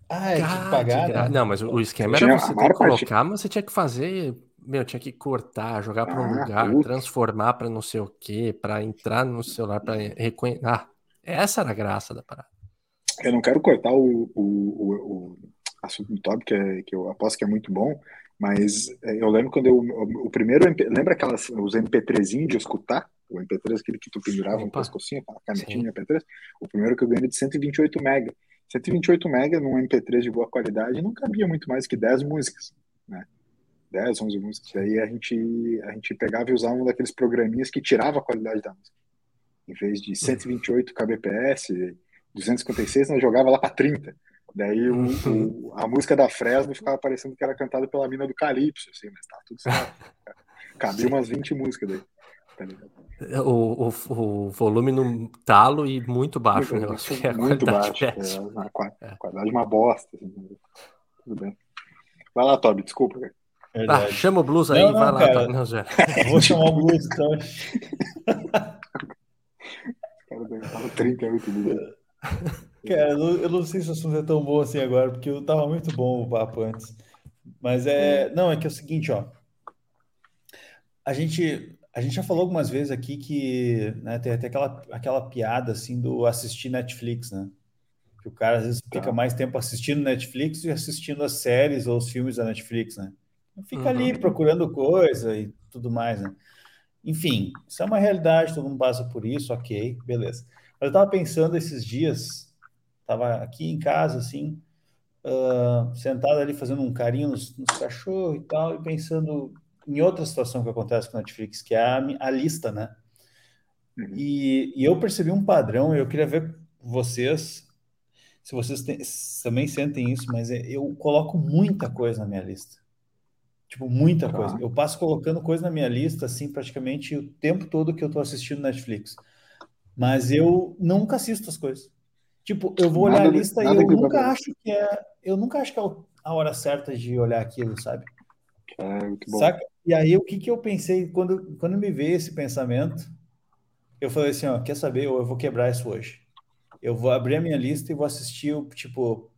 Speaker 3: Ah, é de pagar? Né?
Speaker 2: Não, mas o esquema era você ter que colocar, mas você tinha que fazer. Meu, tinha que cortar, jogar para um ah, lugar, puta. transformar para não sei o quê, para entrar no celular, para reconhecer. Ah, essa era a graça da parada.
Speaker 1: Eu não quero cortar o, o, o, o assunto do Top, que, é, que eu aposto que é muito bom, mas é, eu lembro quando eu. O primeiro. Lembra aquelas, os MP3 de escutar? O MP3, aquele que tu pendurava Opa. no pescocinho, aquela canetinha MP3? O primeiro que eu ganhei de 128 MB. 128 MB num MP3 de boa qualidade não cabia muito mais que 10 músicas, né? 10, 11 músicas. Aí a gente, a gente pegava e usava um daqueles programinhas que tirava a qualidade da música. Em vez de 128 kbps, 256, nós jogava lá para 30. Daí o, o, a música da Fresno ficava parecendo que era cantada pela mina do Calypso, assim, mas tá tudo certo. Cabia umas 20 músicas daí.
Speaker 2: Tá o, o, o, volume no talo e muito baixo muito, o negócio.
Speaker 1: É muito baixo. É, a, qualidade é uma bosta. Assim, tudo bem. Vai lá, Toby, desculpa.
Speaker 2: Ah, chama o blues aí, não, não, vai lá, cara. Não,
Speaker 3: já. Vou chamar o blues, então.
Speaker 1: cara 38 minutos.
Speaker 3: Cara, eu não, eu não sei se o assunto é tão bom assim agora, porque eu tava muito bom o papo antes. Mas é. Não, é que é o seguinte, ó. A gente, a gente já falou algumas vezes aqui que né, tem até aquela, aquela piada assim do assistir Netflix, né? Que o cara às vezes fica tá. mais tempo assistindo Netflix e assistindo as séries ou os filmes da Netflix, né? Fica uhum. ali procurando coisa e tudo mais, né? Enfim, isso é uma realidade, todo mundo passa por isso, ok, beleza. Mas eu tava pensando esses dias, tava aqui em casa, assim, uh, sentado ali fazendo um carinho nos, nos cachorros e tal, e pensando em outra situação que acontece com a Netflix, que é a, a lista, né? Uhum. E, e, eu percebi um padrão, eu queria ver vocês, se vocês tem, também sentem isso, mas é, eu coloco muita coisa na minha lista. Tipo, muita tá. coisa. Eu passo colocando coisa na minha lista, assim, praticamente o tempo todo que eu tô assistindo Netflix. Mas eu nunca assisto as coisas. Tipo, eu vou olhar nada, a lista e eu nunca acho que é. Eu nunca acho que é a hora certa de olhar aquilo, sabe?
Speaker 1: É, muito bom.
Speaker 3: Saca? E aí, o que, que eu pensei, quando, quando me veio esse pensamento, eu falei assim, ó, quer saber, eu vou quebrar isso hoje. Eu vou abrir a minha lista e vou assistir, tipo,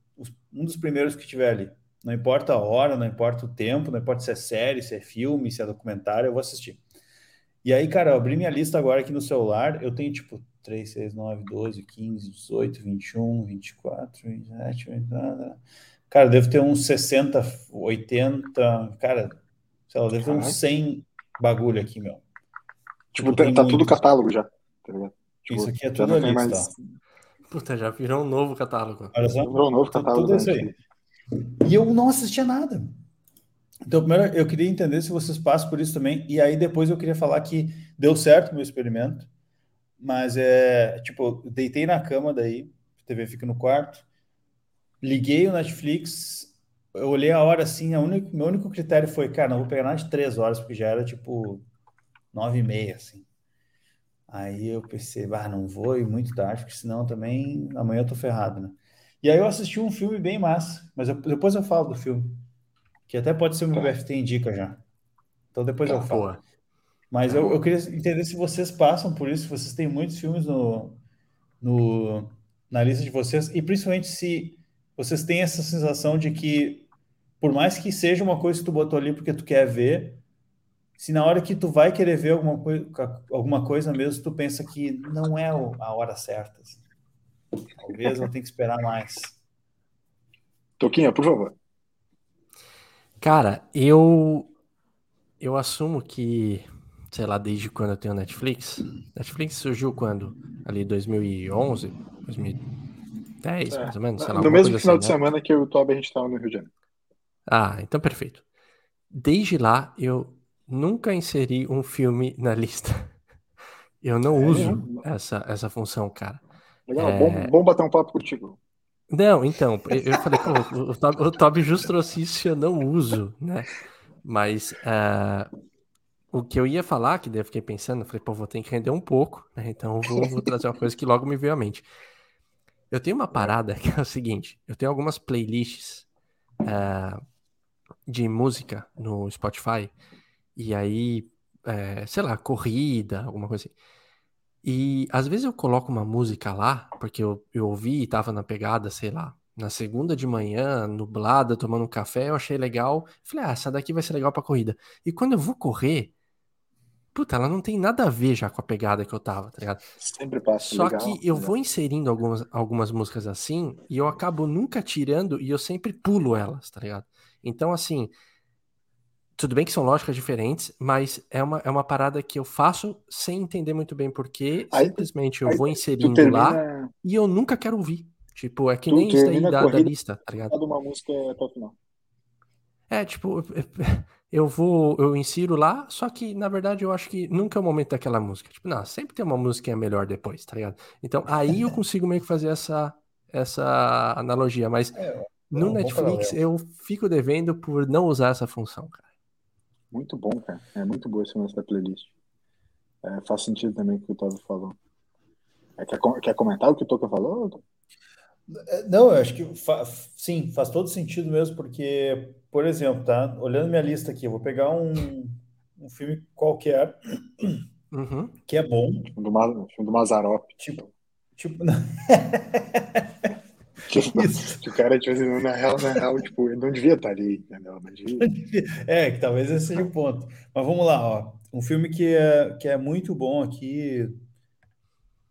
Speaker 3: um dos primeiros que tiver ali. Não importa a hora, não importa o tempo, não importa se é série, se é filme, se é documentário, eu vou assistir. E aí, cara, eu abri minha lista agora aqui no celular, eu tenho, tipo, 3, 6, 9, 12, 15, 18, 21, 24, 27, 28... Cara, deve ter uns 60, 80... Cara, Sei lá, deve ter uns 100 bagulho aqui, meu.
Speaker 1: Tipo, tipo tá, tudo catálogo já, tá ligado?
Speaker 3: Tipo, isso aqui é tudo ali, mais... tá?
Speaker 2: Puta, já virou um novo catálogo.
Speaker 3: Olha só.
Speaker 1: Virou um novo catálogo. Tudo
Speaker 3: isso aí. E eu não assistia nada. Então, primeiro, eu queria entender se vocês passam por isso também. E aí, depois, eu queria falar que deu certo o meu experimento. Mas é, tipo, eu deitei na cama daí, a TV fica no quarto, liguei o Netflix eu olhei a hora assim, a único, meu único critério foi, cara, não vou pegar nada de três horas, porque já era tipo nove e meia, assim. Aí eu pensei, ah, não vou ir muito tarde, porque senão também amanhã eu tô ferrado, né? E aí eu assisti um filme bem massa, mas eu, depois eu falo do filme, que até pode ser o meu tá. BFT indica já. Então depois tá, eu falo. Boa. Mas eu, eu queria entender se vocês passam por isso, se vocês têm muitos filmes no, no, na lista de vocês, e principalmente se vocês têm essa sensação de que por mais que seja uma coisa que tu botou ali porque tu quer ver, se na hora que tu vai querer ver alguma coisa, alguma coisa mesmo, tu pensa que não é a hora certa. Assim. Talvez eu tenha que esperar mais.
Speaker 1: Toquinha, por favor.
Speaker 2: Cara, eu eu assumo que, sei lá, desde quando eu tenho Netflix. Netflix surgiu quando? Ali 2011, 2010, é, mais ou menos.
Speaker 1: no mesmo final assim, de né? semana que o Toby a gente estava no Rio de Janeiro.
Speaker 2: Ah, então perfeito. Desde lá, eu nunca inseri um filme na lista. Eu não é, uso essa, essa função, cara.
Speaker 1: Legal, é... bom, bom bater um papo contigo.
Speaker 2: Não, então, eu falei, pô, o, Toby justo trouxe isso eu não uso, né? Mas uh, o que eu ia falar, que daí eu fiquei pensando, eu falei, pô, vou ter que render um pouco, né? Então vou, vou trazer uma coisa que logo me veio à mente. Eu tenho uma parada que é o seguinte, eu tenho algumas playlists uh, de música no Spotify, e aí, é, sei lá, corrida, alguma coisa assim. E às vezes eu coloco uma música lá, porque eu, eu ouvi e tava na pegada, sei lá, na segunda de manhã, nublada, tomando um café, eu achei legal. Falei, ah, essa daqui vai ser legal pra corrida. E quando eu vou correr, puta, ela não tem nada a ver já com a pegada que eu tava, tá ligado?
Speaker 1: Sempre passa.
Speaker 2: Só
Speaker 1: legal,
Speaker 2: que eu vou inserindo algumas, algumas músicas assim e eu acabo nunca tirando e eu sempre pulo elas, tá ligado? Então, assim, tudo bem que são lógicas diferentes, mas é uma, é uma parada que eu faço sem entender muito bem porquê. Aí, simplesmente eu vou inserindo termina... lá e eu nunca quero ouvir. Tipo, é que nem isso aí da, da, lista, tá ligado?
Speaker 1: uma música até o final.
Speaker 2: É, tipo, eu vou, eu insiro lá, só que na verdade eu acho que nunca é o momento daquela música. Tipo, não, sempre tem uma música que é melhor depois, tá ligado? Então aí eu consigo meio que fazer essa, essa analogia, mas é, no Netflix eu fico devendo por não usar essa função, cara.
Speaker 1: Muito bom, cara. É muito boa esse lance da playlist. É, faz sentido também o que o Todd falou. É, quer, quer comentar o que o Toca falou?
Speaker 3: É, não, eu acho que fa sim, faz todo sentido mesmo, porque, por exemplo, tá? Olhando minha lista aqui, eu vou pegar um, um filme qualquer uhum. que é bom.
Speaker 1: Do, do Mazarop.
Speaker 3: Tipo. Tipo.
Speaker 1: Tipo, o cara, tipo assim, na real, na real, tipo, ele não devia estar ali, entendeu?
Speaker 3: Devia... É, que talvez esse seja o ponto. Mas vamos lá, ó. Um filme que é, que é muito bom aqui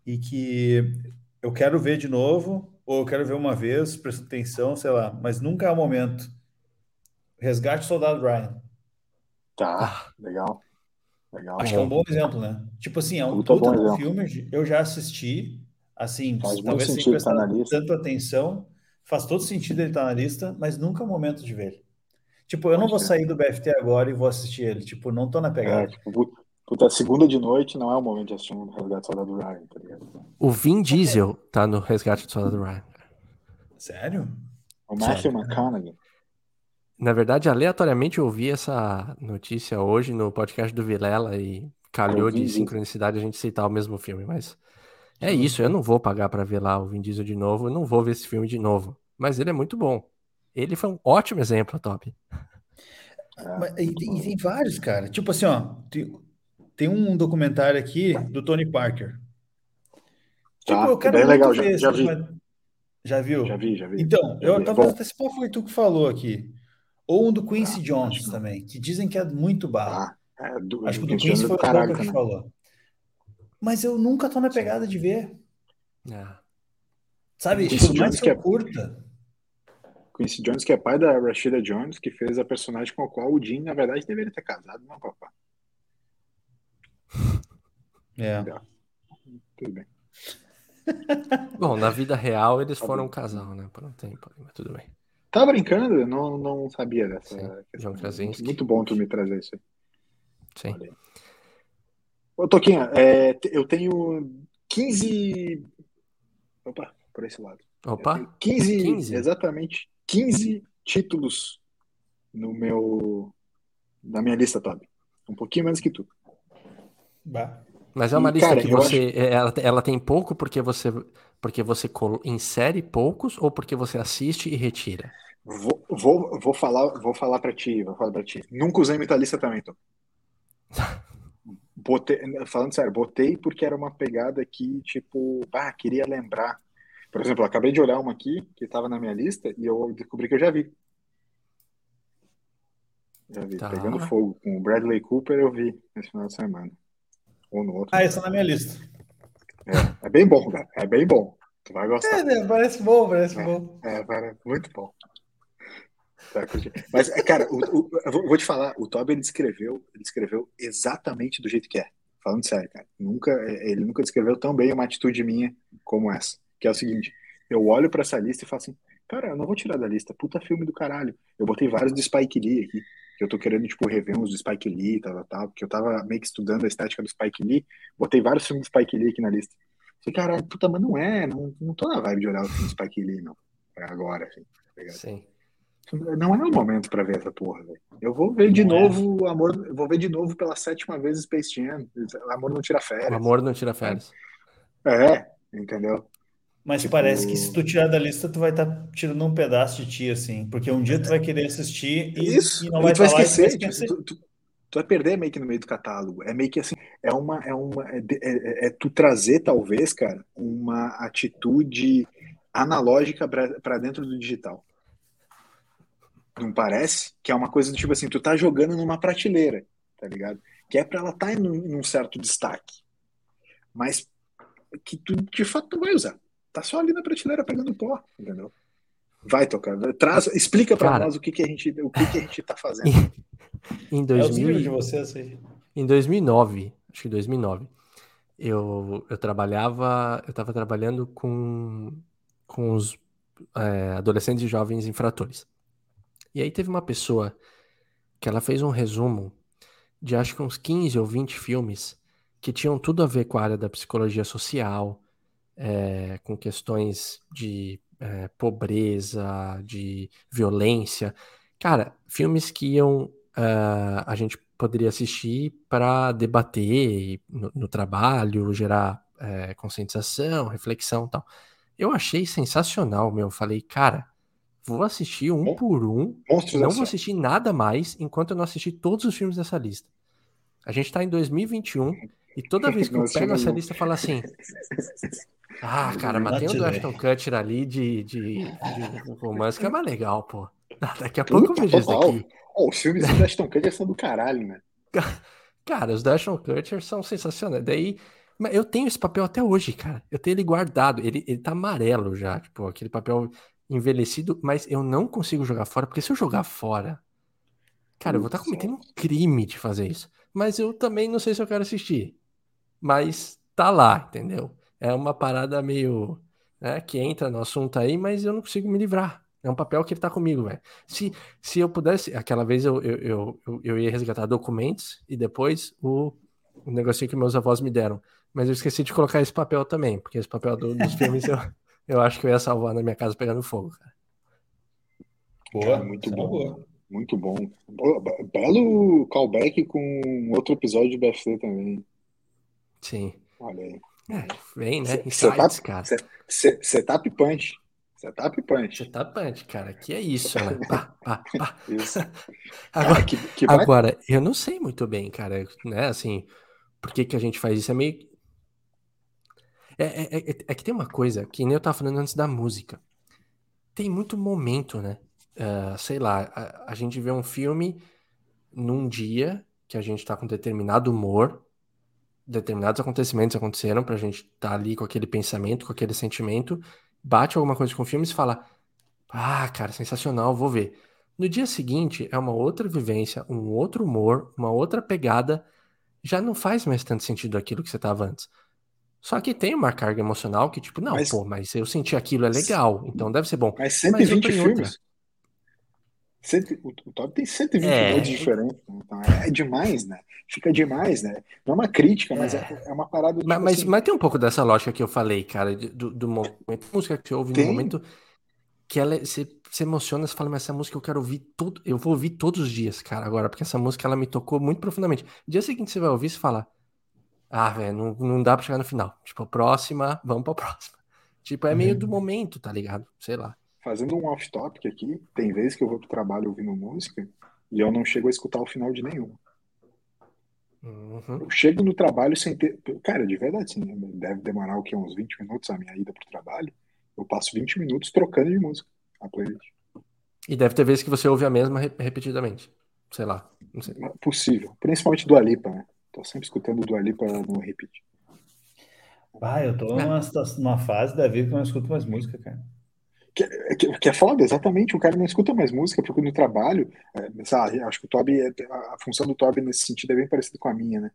Speaker 3: e que eu quero ver de novo, ou eu quero ver uma vez, presta atenção, sei lá, mas nunca é o momento. Resgate Soldado Ryan.
Speaker 1: Tá, legal. legal.
Speaker 3: Acho que é um bom exemplo, né? Tipo assim, é um puta bom filme, eu já assisti, assim,
Speaker 1: faz talvez sem prestar tá
Speaker 3: tanto atenção, faz todo sentido ele estar na lista, mas nunca é o momento de ver ele. Tipo, eu não vou sair do BFT agora e vou assistir ele. Tipo, não tô na pegada. É, tipo,
Speaker 1: puta, segunda de noite não é o momento de assistir um Resgate do Soldado Ryan, tá ligado?
Speaker 2: O Vin Diesel tá no Resgate do Soldado Ryan.
Speaker 3: Sério?
Speaker 1: O Matthew McConaughey.
Speaker 2: Na verdade, aleatoriamente eu ouvi essa notícia hoje no podcast do Vilela e calhou de sincronicidade a gente citar o mesmo filme, mas é isso, eu não vou pagar para ver lá o Vin Diesel de novo, eu não vou ver esse filme de novo, mas ele é muito bom. Ele foi um ótimo exemplo, Top.
Speaker 3: É, e, tem, e, tem, vários, cara. Tipo assim, ó, tem, tem, um documentário aqui do Tony Parker.
Speaker 1: Tipo, tá, eu quero bem legal, já,
Speaker 3: já
Speaker 1: vi.
Speaker 3: Já viu?
Speaker 1: Já vi, já vi.
Speaker 3: Então, já eu vi. talvez até se foi tu que falou aqui. Ou um do Quincy ah, Jones também, que dizem que é muito barro. Ah, é, do, acho que o do Quincy foi o Boca que falou. Mas eu nunca tô na pegada de ver. É. Sabe, por mais que, que eu é... curta.
Speaker 1: Quincy Jones, que é pai da Rashida Jones, que fez a personagem com a qual o Jim, na verdade, deveria ter casado, não, papá.
Speaker 3: É.
Speaker 1: Tudo bem.
Speaker 2: Bom, na vida real eles tá foram um casal, né? Por um tempo, mas tudo bem.
Speaker 1: Tá brincando? Não, não sabia dessa.
Speaker 2: João Krasinski.
Speaker 1: Muito bom tu me trazer isso aí.
Speaker 2: Sim.
Speaker 1: Ô, Toquinha, é, eu tenho 15. Opa, por esse lado.
Speaker 2: Opa!
Speaker 1: 15, 15, exatamente 15 títulos no meu. na minha lista, Toby. Um pouquinho menos que tu.
Speaker 3: Bah.
Speaker 2: Mas é uma e, lista cara, que você. Acho... É, ela, ela tem pouco porque você. Porque você insere poucos ou porque você assiste e retira?
Speaker 1: Vou, vou, vou falar, vou falar para ti, vou falar para ti. Nunca usei Metalista também, então. Botei, falando sério, botei porque era uma pegada que, tipo, ah, queria lembrar. Por exemplo, acabei de olhar uma aqui que estava na minha lista e eu descobri que eu já vi. Já vi. Tá. Pegando fogo. Com o Bradley Cooper eu vi nesse final de semana. Ou no outro.
Speaker 3: Ah, essa é na minha lista.
Speaker 1: É, é bem bom, cara. É bem bom. Tu vai gostar.
Speaker 3: É, né? Parece bom, parece é, bom.
Speaker 1: É, parece muito bom. Tá, Mas, cara, o, o, vou te falar, o Toby ele descreveu, ele descreveu exatamente do jeito que é. Falando sério, cara. Nunca, ele nunca descreveu tão bem uma atitude minha como essa. Que é o seguinte: eu olho para essa lista e falo assim, cara, eu não vou tirar da lista. Puta filme do caralho. Eu botei vários do Spike Lee aqui. Que eu tô querendo, tipo, rever uns do Spike Lee, tal, tal, porque eu tava meio que estudando a estética do Spike Lee. Botei vários filmes do Spike Lee aqui na lista. Falei, cara, puta, mas não é, não, não tô na vibe de olhar o filme do Spike Lee, não. É agora, assim, tá
Speaker 2: Sim.
Speaker 1: Não é o momento para ver essa porra, velho. Eu vou ver de não novo é. Amor, vou ver de novo pela sétima vez Space Jam. Amor não tira férias. O
Speaker 2: amor não tira férias.
Speaker 1: É, entendeu?
Speaker 3: Mas tipo... parece que se tu tirar da lista, tu vai estar tá tirando um pedaço de ti, assim. Porque um dia tu vai querer assistir e,
Speaker 1: Isso,
Speaker 3: e não vai,
Speaker 1: tu vai esquecer. Vai esquecer. Tu, tu, tu, vai perder meio que no meio do catálogo. É meio que assim, é uma. É, uma, é, é, é tu trazer, talvez, cara, uma atitude analógica para dentro do digital. Não parece? Que é uma coisa do tipo assim, tu tá jogando numa prateleira, tá ligado? Que é pra ela estar tá em um certo destaque. Mas que tu de fato não vai usar. Tá só ali na prateleira pegando pó, entendeu? Vai tocar, traz, explica para nós o que que a gente, o que que a gente tá fazendo.
Speaker 2: em 2000,
Speaker 3: é de vocês aí.
Speaker 2: Em 2009, acho que 2009, eu, eu trabalhava, eu estava trabalhando com com os é, adolescentes e jovens infratores. E aí teve uma pessoa que ela fez um resumo de acho que uns 15 ou 20 filmes que tinham tudo a ver com a área da psicologia social, é, com questões de é, pobreza, de violência. Cara, filmes que iam uh, a gente poderia assistir para debater no, no, trabalho, gerar é, conscientização, reflexão tal. Eu achei sensacional, meu. Falei, cara, vou assistir um por um. Monstros não vou assistir nada mais enquanto eu não assistir todos os filmes dessa lista. A gente tá em 2021 e toda vez que eu pego essa lista, fala assim: Ah, cara, mas tem o do Ashton Kutcher ali de, de, de romance que é mais legal, pô. Daqui a pouco eu vejo isso daqui.
Speaker 1: Oh, os filmes do Ashton Kutcher são do caralho, né?
Speaker 2: Cara, os do Ashton Kutcher são sensacionais. Daí, eu tenho esse papel até hoje, cara. Eu tenho ele guardado. Ele, ele tá amarelo já, tipo, aquele papel envelhecido, mas eu não consigo jogar fora, porque se eu jogar fora, cara, eu vou estar tá cometendo um crime de fazer isso. Mas eu também não sei se eu quero assistir. Mas tá lá, entendeu? é uma parada meio. Né, que entra no assunto aí, mas eu não consigo me livrar. É um papel que ele tá comigo, velho. Se, se eu pudesse, aquela vez eu, eu, eu, eu ia resgatar documentos e depois o, o negocinho que meus avós me deram. Mas eu esqueci de colocar esse papel também, porque esse papel do, dos filmes eu, eu acho que eu ia salvar na minha casa pegando fogo, cara.
Speaker 1: Boa, muito bom. Boa. Muito bom. Belo callback com outro episódio de BFC também.
Speaker 2: Sim.
Speaker 1: Olha aí.
Speaker 2: É, vem, né? Insights, cara.
Speaker 1: Setup punch. Setup punch.
Speaker 2: Setup punch, cara. Que é isso, né? pá, pá, pá. Isso. Agora, que, que agora, eu não sei muito bem, cara, né? Assim, por que, que a gente faz isso? É meio. É, é, é, é que tem uma coisa que nem eu tava falando antes da música. Tem muito momento, né? Uh, sei lá, a, a gente vê um filme num dia que a gente tá com determinado humor, determinados acontecimentos aconteceram pra gente estar tá ali com aquele pensamento, com aquele sentimento, bate alguma coisa com o filme e fala: Ah, cara, sensacional, vou ver. No dia seguinte é uma outra vivência, um outro humor, uma outra pegada. Já não faz mais tanto sentido aquilo que você estava antes. Só que tem uma carga emocional que, tipo, não, mas, pô, mas eu senti aquilo, é legal, então deve ser bom.
Speaker 1: Mas 120 mas filmes. Cento, o, top tem 120 é. diferentes, né? então é, é, demais, né? Fica demais, né? Não é uma crítica, mas é, é, é uma parada.
Speaker 2: Tipo, mas, mas, assim... mas, tem um pouco dessa lógica que eu falei, cara, do, do momento, música que você ouve tem. no momento que ela você se emociona, você fala, mas essa música eu quero ouvir todo, eu vou ouvir todos os dias, cara, agora, porque essa música ela me tocou muito profundamente. Dia seguinte você vai ouvir e fala, ah, velho, não, não dá pra chegar no final. Tipo, próxima, vamos pra próxima. Tipo, é meio uhum. do momento, tá ligado? Sei lá
Speaker 1: fazendo um off-topic aqui, tem vezes que eu vou pro trabalho ouvindo música e eu não chego a escutar o final de nenhuma. Uhum. Eu chego no trabalho sem ter. Cara, de verdade, sim, deve demorar o que? Uns 20 minutos a minha ida pro trabalho. Eu passo 20 minutos trocando de música a playlist.
Speaker 2: E deve ter vezes que você ouve a mesma repetidamente. Sei lá. Não sei.
Speaker 1: Possível. Principalmente do Alipa, né? Tô sempre escutando do Alipa no repeat.
Speaker 3: Ah, eu tô numa, numa fase da vida que eu não escuto mais música, cara.
Speaker 1: Que, que, que, é foda, exatamente. O cara não escuta mais música, porque no trabalho, é, sabe, acho que o Toby, é, a função do Toby nesse sentido é bem parecida com a minha, né?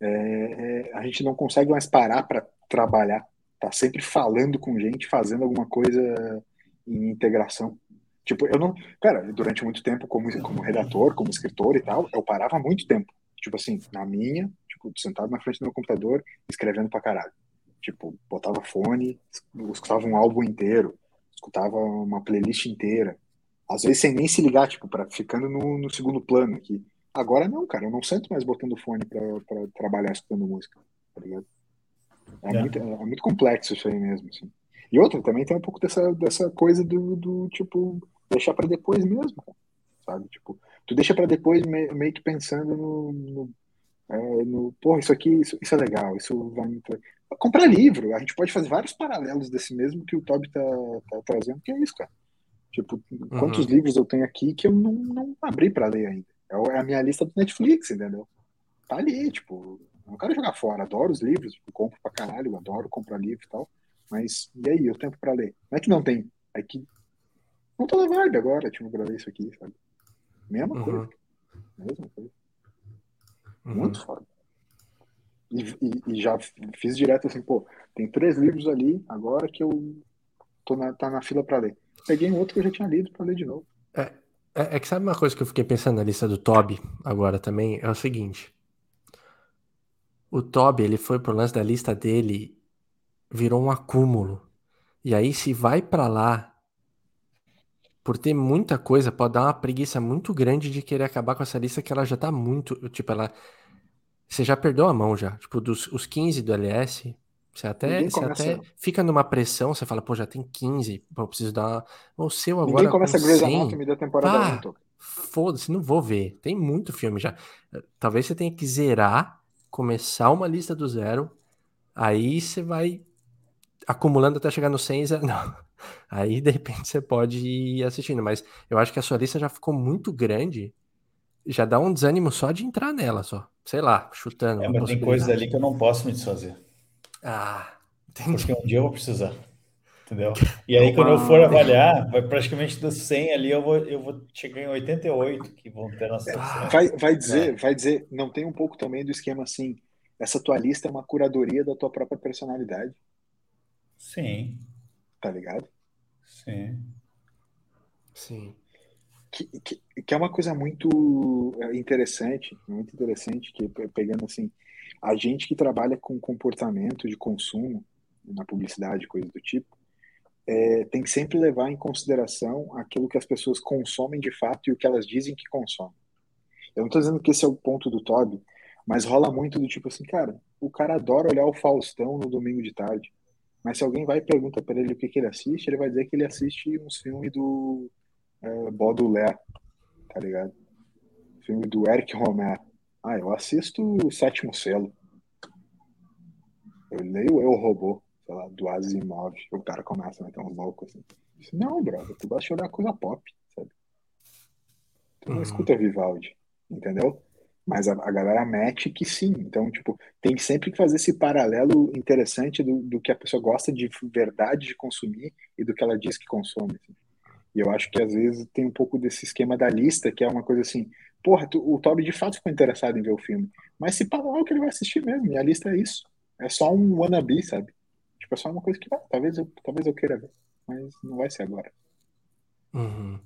Speaker 1: É, é, a gente não consegue mais parar para trabalhar, tá sempre falando com gente, fazendo alguma coisa em integração. Tipo, eu não. Cara, durante muito tempo, como, como redator, como escritor e tal, eu parava muito tempo. Tipo assim, na minha, tipo, sentado na frente do meu computador, escrevendo pra caralho. Tipo, botava fone, escutava um álbum inteiro escutava uma playlist inteira. Às vezes sem nem se ligar, tipo, pra, ficando no, no segundo plano aqui. Agora não, cara, eu não sento mais botando fone pra, pra trabalhar escutando música, tá ligado? É, é. Muito, é, é muito complexo isso aí mesmo, assim. E outra, também tem um pouco dessa, dessa coisa do, do tipo, deixar para depois mesmo, sabe? Tipo, tu deixa para depois meio, que pensando no, no, é, no pô, isso aqui, isso, isso, é legal, isso vai me comprar livro. A gente pode fazer vários paralelos desse mesmo que o Toby tá, tá trazendo, que é isso, cara. Tipo, quantos uhum. livros eu tenho aqui que eu não, não abri para ler ainda? É, é a minha lista do Netflix, entendeu? Tá ali, tipo, eu não quero jogar fora, adoro os livros, tipo, compro pra caralho, adoro comprar livro e tal. Mas e aí, o tempo para ler? Não é que não tem, é que não tô na vibe agora, tipo, pra ler isso aqui, sabe? Mesma uhum. coisa. Mesma coisa. Uhum. Muito foda. E, e, e, já fiz direto assim, pô, tem três livros ali, agora que eu tô na, tá na fila para ler. Peguei um outro que eu já tinha lido para ler de novo.
Speaker 2: É, é, é, que sabe uma coisa que eu fiquei pensando na lista do Toby agora também? É o seguinte. O Toby, ele foi pro lance da lista dele, virou um acúmulo. E aí, se vai para lá, por ter muita coisa, pode dar uma preguiça muito grande de querer acabar com essa lista que ela já tá muito. Tipo, ela você já perdeu a mão já. Tipo, dos os 15 do LS, Você até, você até fica numa pressão, você fala, pô, já tem 15, pô, eu preciso dar. O seu agora.
Speaker 1: Ninguém começa com Grey's Anatomy da temporada
Speaker 2: Pá, Foda-se, não vou ver. Tem muito filme já. Talvez você tenha que zerar, começar uma lista do zero, aí você vai acumulando até chegar no 100 e zero. Não. Aí, de repente, você pode ir assistindo. Mas eu acho que a sua lista já ficou muito grande. Já dá um desânimo só de entrar nela, só. Sei lá, chutando.
Speaker 3: É, mas tem coisas ali que eu não posso me desfazer.
Speaker 2: Ah, entendi.
Speaker 3: Porque um dia eu vou precisar. Entendeu? E aí, quando eu for avaliar, vai praticamente dos 100 ali, eu vou, eu vou chegar em 88 que vão ter na
Speaker 1: seleção. Vai, vai dizer, é. vai dizer, não tem um pouco também do esquema assim, essa tua lista é uma curadoria da tua própria personalidade.
Speaker 3: Sim.
Speaker 1: Tá ligado?
Speaker 3: Sim.
Speaker 2: Sim.
Speaker 1: Que, que, que, é uma coisa muito é, interessante, muito interessante, que pegando assim, a gente que trabalha com comportamento de consumo, na publicidade, coisa do tipo, é, tem que sempre levar em consideração aquilo que as pessoas consomem de fato e o que elas dizem que consomem. Eu não estou dizendo que esse é o ponto do Toby, mas rola muito do tipo assim, cara, o cara adora olhar o Faustão no domingo de tarde. Mas se alguém vai e pergunta para ele o que, que ele assiste, ele vai dizer que ele assiste uns filmes do é, tá ligado? Filme do Eric Romer. Ah, eu assisto o Sétimo Selo. Eu leio Eu Robô, sei lá, do Asimov. O cara começa a meter uns loucos assim. Não, brother, tu gosta de olhar coisa pop, sabe? Tu não uhum. escuta Vivaldi, entendeu? Mas a, a, galera mete que sim. Então, tipo, tem sempre que fazer esse paralelo interessante do, do que a pessoa gosta de verdade de consumir e do que ela diz que consome. Assim. E eu acho que às vezes tem um pouco desse esquema da lista, que é uma coisa assim, porra, tu, o Toby de fato ficou interessado em ver o filme. Mas se para o que ele vai assistir mesmo, e a lista é isso. É só um wannabe, sabe? Tipo, é só uma coisa que ah, talvez, eu, talvez eu queira ver, mas não vai ser agora.
Speaker 2: Uhum.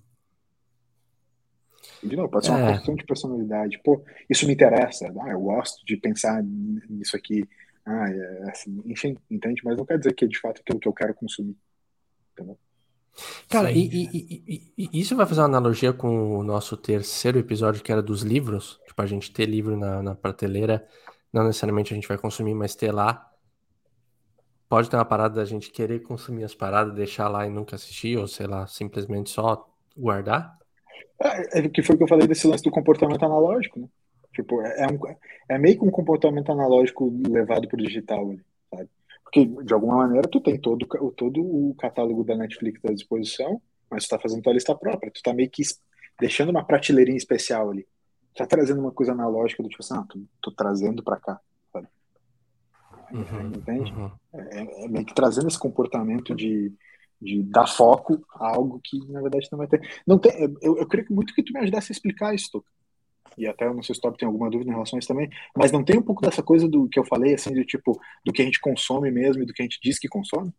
Speaker 1: De novo, pode ser uma é. questão de personalidade. Pô, isso me interessa. Ah, eu gosto de pensar nisso aqui. Ah, é assim, enfim, entende? Mas não quer dizer que é de fato aquilo que eu quero consumir. Entendeu?
Speaker 2: Cara, e, e, e, e, isso vai fazer uma analogia com o nosso terceiro episódio, que era dos livros. Tipo, a gente ter livro na, na prateleira, não necessariamente a gente vai consumir, mas ter lá. Pode ter uma parada da gente querer consumir as paradas, deixar lá e nunca assistir, ou sei lá, simplesmente só guardar.
Speaker 1: É, é, que foi o que eu falei desse lance do comportamento analógico, né? Tipo, é, é, um, é meio que um comportamento analógico levado para o digital, sabe? Porque, de alguma maneira, tu tem todo, todo o catálogo da Netflix à disposição, mas tu tá fazendo tua lista própria. Tu tá meio que deixando uma prateleirinha especial ali. Tu tá trazendo uma coisa analógica do tipo assim, ah, tu, tô trazendo para cá, sabe? Uhum, Entende? Uhum. É, é meio que trazendo esse comportamento de de dar foco a algo que na verdade não vai ter. Não tem, eu, eu creio muito que tu me ajudasse a explicar isso, E até eu não sei se tu tem alguma dúvida em relação a isso também, mas não tem um pouco dessa coisa do que eu falei, assim, de tipo, do que a gente consome mesmo e do que a gente diz que consome?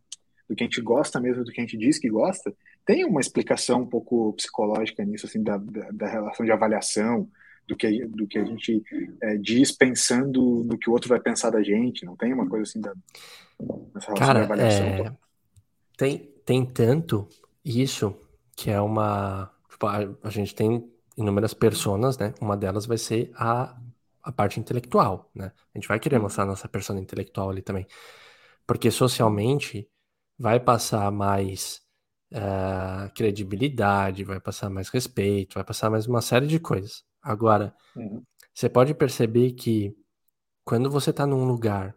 Speaker 1: Do que a gente gosta mesmo do que a gente diz que gosta? Tem uma explicação um pouco psicológica nisso, assim, da, da, da relação de avaliação, do que, do que a gente é, diz pensando no que o outro vai pensar da gente, não tem uma coisa assim da,
Speaker 2: dessa relação Cara, de avaliação? É... Tem, tem tanto isso que é uma. Tipo, a, a, gente tem inúmeras personas, né? Uma delas vai ser a, a parte intelectual, né? A gente vai querer uhum. mostrar a nossa persona intelectual ali também. Porque socialmente vai passar mais uh, credibilidade, vai passar mais respeito, vai passar mais uma série de coisas. Agora, uhum. você pode perceber que quando você está num lugar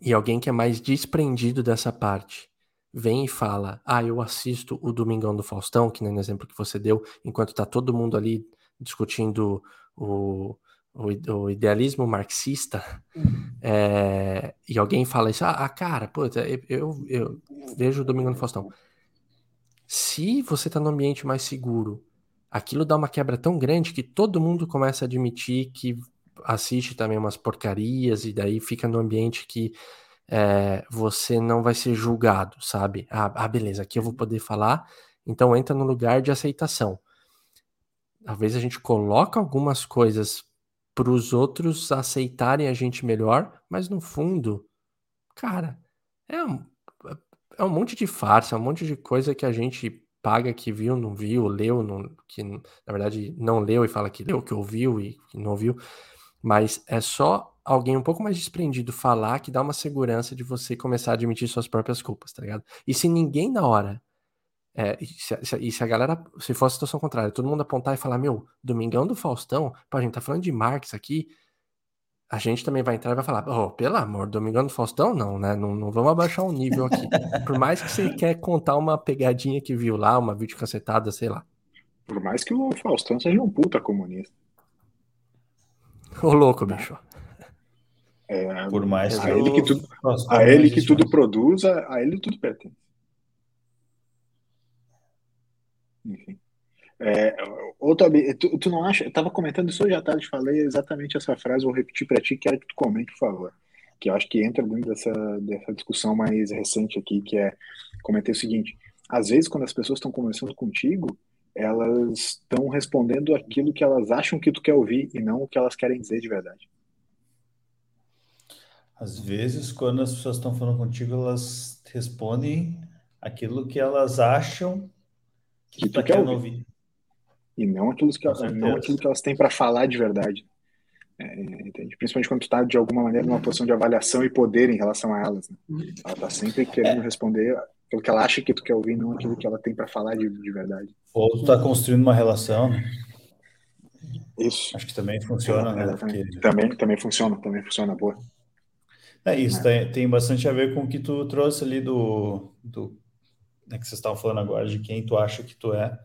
Speaker 2: e alguém que é mais desprendido dessa parte vem e fala: Ah, eu assisto o Domingão do Faustão, que nem no exemplo que você deu, enquanto tá todo mundo ali discutindo o, o, o idealismo marxista, é, e alguém fala isso: Ah, cara, pô, eu, eu, eu vejo o Domingão do Faustão. Se você tá num ambiente mais seguro, aquilo dá uma quebra tão grande que todo mundo começa a admitir que assiste também umas porcarias, e daí fica no ambiente que é, você não vai ser julgado, sabe? Ah, ah, beleza, aqui eu vou poder falar, então entra no lugar de aceitação. Talvez a gente coloque algumas coisas para os outros aceitarem a gente melhor, mas no fundo, cara, é um, é um monte de farsa, é um monte de coisa que a gente paga que viu, não viu, leu, não, que na verdade não leu e fala que leu, que ouviu e que não ouviu, mas é só alguém um pouco mais desprendido falar que dá uma segurança de você começar a admitir suas próprias culpas, tá ligado? E se ninguém na hora. É, e, se, e, se, a galera, se for a situação contrária, todo mundo apontar e falar, meu, Domingão do Faustão, pô, a gente tá falando de Marx aqui, a gente também vai entrar e vai falar, oh, pelo amor, Domingão do Faustão, não, né? Não, não vamos abaixar o nível aqui. Por mais que você quer contar uma pegadinha que viu lá, uma vídeo cacetada, sei lá.
Speaker 1: Por mais que o Faustão seja um puta comunista.
Speaker 2: Ô louco, bicho.
Speaker 1: É, Por mais que a ele que tudo, a ele que tudo produza, a ele tudo pertence. Enfim. É, outro, tu, tu não acha? Eu tava comentando isso hoje à tarde, falei exatamente essa frase, vou repetir para ti, quero que tu comente, por favor. Que eu acho que entra dentro dessa, dessa discussão mais recente aqui, que é comentei o seguinte: às vezes, quando as pessoas estão conversando contigo, elas estão respondendo aquilo que elas acham que tu quer ouvir e não o que elas querem dizer de verdade.
Speaker 3: Às vezes, quando as pessoas estão falando contigo, elas respondem aquilo que elas acham que, que tu tá quer ouvir. ouvir.
Speaker 1: E não aquilo que, não aquilo que elas têm para falar de verdade. É, entende? Principalmente quando tu está, de alguma maneira, numa posição de avaliação e poder em relação a elas. Né? Ela está sempre querendo é. responder aquilo que ela acha que tu quer ouvir, não aquilo que ela tem para falar de, de verdade.
Speaker 3: Ou tu está construindo uma relação, né?
Speaker 1: Isso.
Speaker 3: Acho que também funciona, é, né?
Speaker 1: Porque... Também, também funciona, também funciona, boa.
Speaker 3: É isso, é. Tem, tem bastante a ver com o que tu trouxe ali do, do né, que vocês estavam falando agora, de quem tu acha que tu é,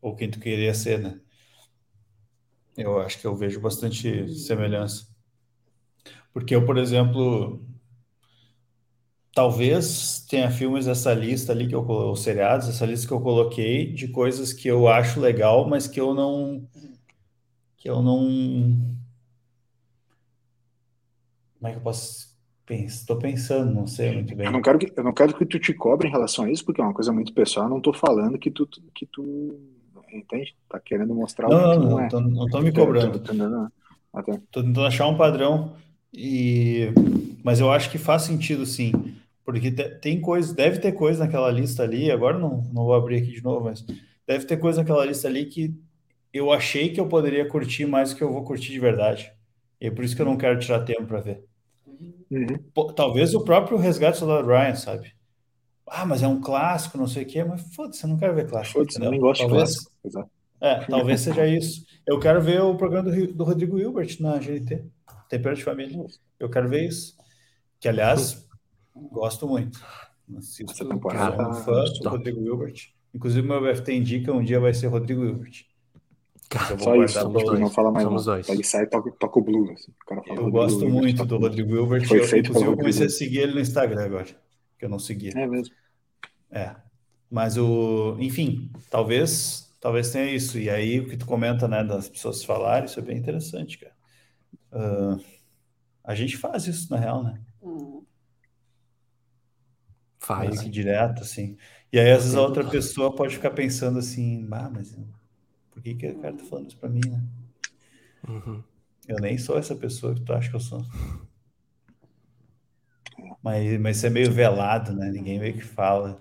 Speaker 3: ou quem tu queria ser, né? Eu acho que eu vejo bastante semelhança. Porque eu, por exemplo, talvez tenha filmes dessa lista ali que eu os seriados, essa lista que eu coloquei de coisas que eu acho legal, mas que eu não que eu não como é que eu posso Estou pensando, não sei muito bem.
Speaker 1: Eu não, quero que, eu não quero que tu te cobre em relação a isso, porque é uma coisa muito pessoal. Eu não estou falando que tu, que tu. Entende? Tá querendo mostrar
Speaker 3: não, o que não, não, é. Tô, não tô me cobrando. Tô, tô tentando achar um padrão. E... Mas eu acho que faz sentido, sim. Porque tem coisa, deve ter coisa naquela lista ali. Agora não, não vou abrir aqui de novo, mas deve ter coisa naquela lista ali que eu achei que eu poderia curtir mais do que eu vou curtir de verdade. E é por isso que eu não quero tirar tempo para ver. Uhum. talvez o próprio Resgate do Soldado Ryan, sabe? Ah, mas é um clássico, não sei o quê, mas foda-se, eu não quero ver clássico.
Speaker 1: Foda-se, eu nem gosto talvez, de clássico.
Speaker 3: É, talvez seja isso. Eu quero ver o programa do, do Rodrigo Hilbert na GNT, Tempero de Família. Eu quero ver isso. Que, aliás, gosto muito. Assisto, Essa temporada sou um fã do Rodrigo Hilbert. Inclusive, meu BFT indica um dia vai ser Rodrigo Hilbert.
Speaker 1: Cara, só isso, não fala mais somos dois. Ele sai e toca, toca o blues. Assim.
Speaker 3: O eu gosto Blue, muito do Rodrigo Hilbert. Foi feito eu, eu comecei a seguir ele no Instagram agora, que eu não seguia.
Speaker 1: É mesmo.
Speaker 3: É. Mas o, enfim, talvez, talvez tenha isso. E aí o que tu comenta, né, das pessoas falarem, isso é bem interessante, cara. Uh, a gente faz isso na real, né? Faz. Meio direto, assim. E aí às vezes a outra pessoa pode ficar pensando assim, ah, mas por que, que o cara tá falando isso pra mim, né? Uhum. Eu nem sou essa pessoa que tu acha que eu sou. Mas, mas isso é meio velado, né? Ninguém meio que fala.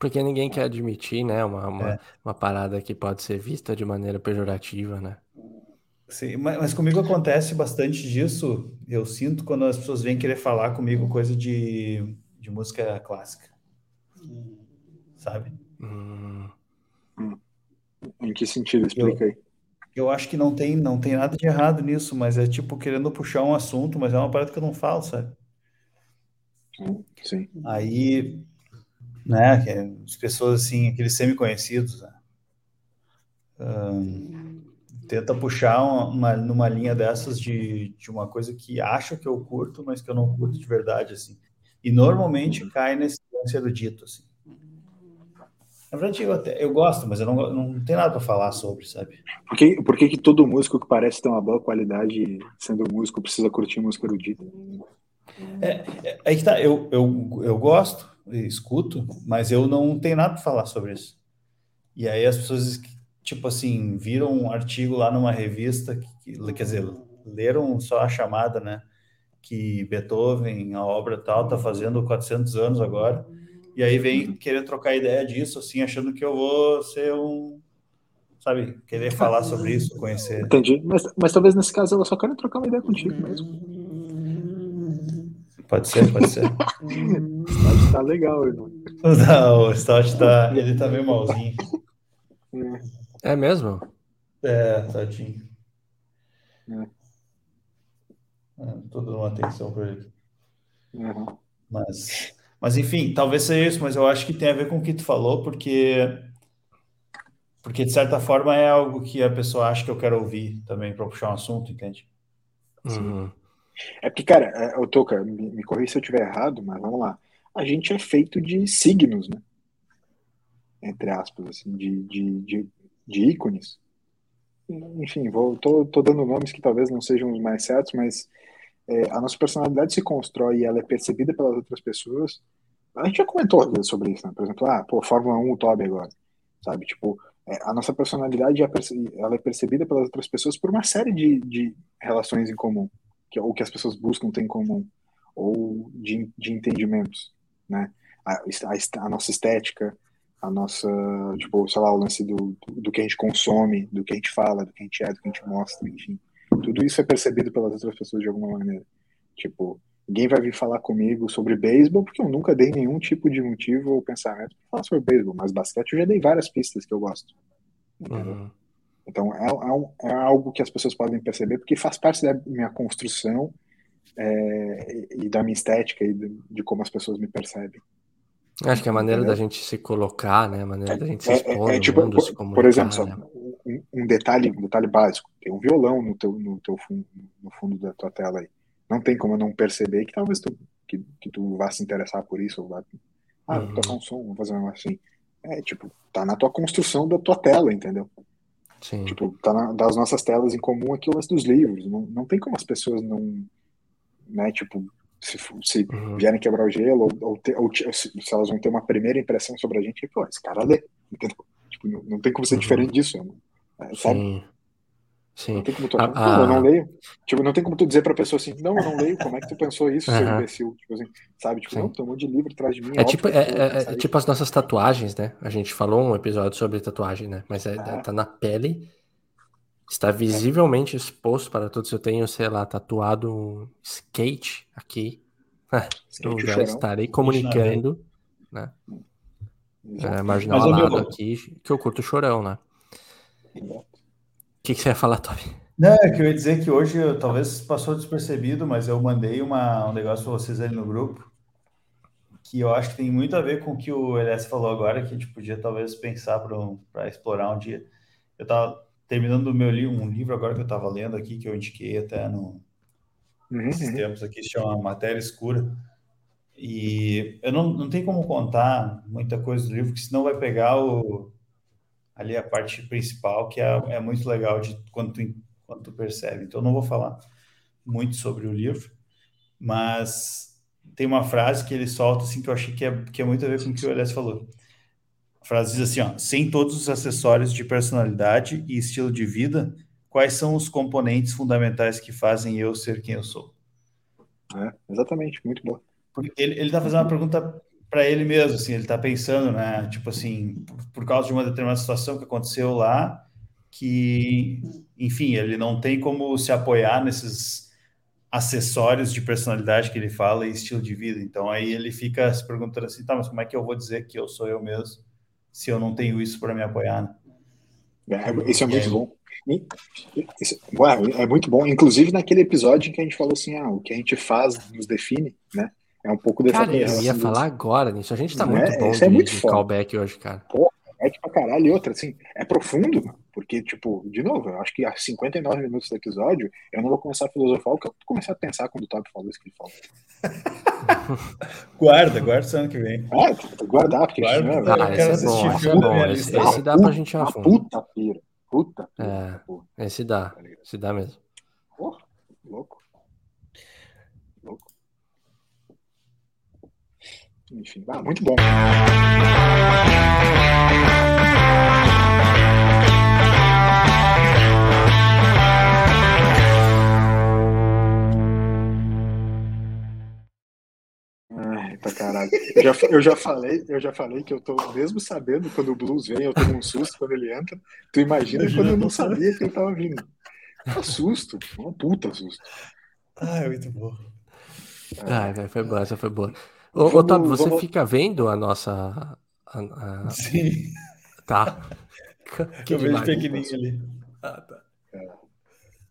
Speaker 2: Porque ninguém quer admitir, né? Uma, uma, é. uma parada que pode ser vista de maneira pejorativa, né?
Speaker 3: Sim, mas, mas, comigo acontece bastante disso. Eu sinto quando as pessoas vêm querer falar comigo coisa de, de música clássica. Sabe? Hum.
Speaker 1: Em que sentido? Explica
Speaker 3: aí. Eu acho que não tem, não tem nada de errado nisso, mas é tipo querendo puxar um assunto, mas é uma parada que eu não falo, sabe?
Speaker 1: Sim.
Speaker 3: Aí, né, as pessoas assim, aqueles semi-conhecidos, né? um, tenta puxar uma, uma, numa linha dessas de, de uma coisa que acha que eu curto, mas que eu não curto de verdade, assim. E normalmente cai nesse lance erudito, assim. Na verdade, eu, até, eu gosto, mas eu não, não tenho nada para falar sobre, sabe?
Speaker 1: Por que, por que, que todo músico que parece ter uma boa qualidade, sendo músico, precisa curtir música erudita?
Speaker 3: É, é, aí que tá, eu, eu, eu gosto, escuto, mas eu não tenho nada para falar sobre isso. E aí as pessoas, tipo assim, viram um artigo lá numa revista, que, quer dizer, leram só a chamada, né? Que Beethoven, a obra tal, tá fazendo 400 anos agora e aí vem querer trocar ideia disso, assim, achando que eu vou ser um, sabe, querer falar sobre isso, conhecer.
Speaker 1: Entendi, mas, mas talvez nesse caso ela só quer trocar uma ideia contigo mesmo.
Speaker 3: Pode ser, pode ser.
Speaker 1: o Stott tá legal, irmão.
Speaker 3: Não, o Stott tá, ele tá meio malzinho.
Speaker 2: É mesmo?
Speaker 3: É, tadinho.
Speaker 1: É.
Speaker 3: É, tô dando uma atenção para ele.
Speaker 1: Uhum.
Speaker 3: Mas, mas enfim, talvez seja isso, mas eu acho que tem a ver com o que tu falou, porque porque de certa forma é algo que a pessoa acha que eu quero ouvir também para puxar um assunto, entende?
Speaker 2: Uhum.
Speaker 1: É porque, cara, é, eu tô, cara, me, me corri se eu estiver errado, mas vamos lá. A gente é feito de signos, né? Entre aspas, assim, de, de, de, de ícones. Enfim, vou, tô, tô dando nomes que talvez não sejam os mais certos, mas é, a nossa personalidade se constrói e ela é percebida pelas outras pessoas. A gente já comentou sobre isso, né? Por exemplo, ah, pô, Fórmula 1, o Toby agora, sabe? Tipo, é, a nossa personalidade é, ela é percebida pelas outras pessoas por uma série de, de relações em comum, que, ou que as pessoas buscam ter em comum, ou de, de entendimentos, né? A, a, a nossa estética, a nossa, tipo, sei lá, o lance do, do que a gente consome, do que a gente fala, do que a gente é, do que a gente mostra, enfim. Tudo isso é percebido pelas outras pessoas de alguma maneira. Tipo, ninguém vai vir falar comigo sobre beisebol porque eu nunca dei nenhum tipo de motivo ou pensamento para falar sobre beisebol, mas basquete eu já dei várias pistas que eu gosto. Uhum. Então é, é, é, algo que as pessoas podem perceber porque faz parte da minha construção é, e da minha estética e de, de, como as pessoas me percebem.
Speaker 2: Acho que a maneira Entendeu? da gente se colocar, né? A maneira da gente se é, é, expor é, tipo, mundo,
Speaker 1: por,
Speaker 2: se comunicar,
Speaker 1: por exemplo,
Speaker 2: né?
Speaker 1: Um, detalhe, um detalhe básico. Tem um violão no teu, no teu fundo, no fundo da tua tela aí. Não tem como eu não perceber que talvez tu, que, que tu vá se interessar por isso. Ou vá, ah, uhum. vou tocar um som, vou fazer um assim. É, tipo, tá na tua construção da tua tela, entendeu?
Speaker 2: Sim.
Speaker 1: Tipo, tá na, das nossas telas em comum aqui o lance dos livros. Não, não tem como as pessoas não, né, tipo, se, se uhum. vierem quebrar o gelo, ou, ou, ter, ou, se, se, elas vão ter uma primeira impressão sobre a gente, pô, esse cara lê, entendeu? Tipo, não, não tem como ser uhum. diferente disso, né? É, sabe?
Speaker 2: Sim. Sim.
Speaker 1: Não tem como tu, ah, não, eu não leio. Tipo, não tem como tu dizer pra pessoa assim, não, eu não leio, como é que tu pensou isso, seu imbecil? Tipo assim, sabe? Tipo, Sim. não, tem um monte de livro atrás de mim.
Speaker 2: É, tipo, é, é, é tipo as nossas tatuagens, né? A gente falou um episódio sobre tatuagem, né? Mas é, ah. tá na pele, está visivelmente exposto para todos. Eu tenho, sei lá, tatuado um skate aqui. eu já estarei comunicando, né? É, marginal alado aqui, que eu curto chorão, né? O que, que você ia falar, Toby?
Speaker 3: Não, é que eu ia dizer que hoje talvez passou despercebido, mas eu mandei uma, um negócio para vocês ali no grupo que eu acho que tem muito a ver com o que o LS falou agora, que a gente podia talvez pensar para explorar um dia. Eu estava terminando meu livro, um livro agora que eu estava lendo aqui, que eu indiquei até no, uhum, nesses uhum. tempos aqui, se chama Matéria Escura. E eu não, não tenho como contar muita coisa do livro, porque senão vai pegar o, ali a parte principal, que é, é muito legal de quando tu, quando tu percebe. Então, não vou falar muito sobre o livro, mas tem uma frase que ele solta assim que eu achei que é, que é muito a ver com o que o Elias falou. A frase diz assim: ó, sem todos os acessórios de personalidade e estilo de vida, quais são os componentes fundamentais que fazem eu ser quem eu sou?
Speaker 1: É, exatamente, muito bom.
Speaker 3: Ele, ele tá fazendo uma pergunta para ele mesmo, assim, ele está pensando, né? Tipo assim, por, por, causa de uma determinada situação que aconteceu lá, que, enfim, ele não tem como se apoiar nesses acessórios de personalidade que ele fala e estilo de vida. Então aí ele fica se perguntando assim, tá, mas como é que eu vou dizer que eu sou eu mesmo se eu não tenho isso para me apoiar? Né?
Speaker 1: É, isso é muito bom. Isso, é muito bom. Inclusive naquele episódio em que a gente falou assim, ah, o que a gente faz nos define, né? É um pouco dessa
Speaker 2: Cara, eu ia falar agora nisso. A gente tá muito é, bom de, é muito de callback hoje, cara.
Speaker 1: Pô, é pra caralho. E outra, assim, é profundo, porque, tipo, de novo, eu acho que há 59 minutos do episódio, eu não vou começar a filosofar o que eu comecei a pensar quando o Top falou isso que ele falou.
Speaker 3: guarda, guarda o ano que vem.
Speaker 1: É, guardar, porque
Speaker 2: guarda, isso, ah, esse é bom, esse é bom. Esse, esse dá pra gente ir a fundo.
Speaker 1: Puta pira. Puta
Speaker 2: pira. É, esse dá. Tá esse dá mesmo.
Speaker 1: Porra, louco. Enfim, ah, muito bom. Ai, pra caralho. Eu já, eu já falei, eu já falei que eu tô, mesmo sabendo quando o blues vem, eu tomo um susto quando ele entra. Tu imagina eu quando eu não sabia que ele tava vindo. Um susto, um puta susto.
Speaker 3: Ah, é muito bom.
Speaker 2: Ah, foi boa, essa foi boa. Ô, vamos, Otávio, você vamos... fica vendo a nossa. A, a...
Speaker 3: Sim.
Speaker 2: Tá.
Speaker 3: Que eu vejo pequenininho ali.
Speaker 1: Ah, tá.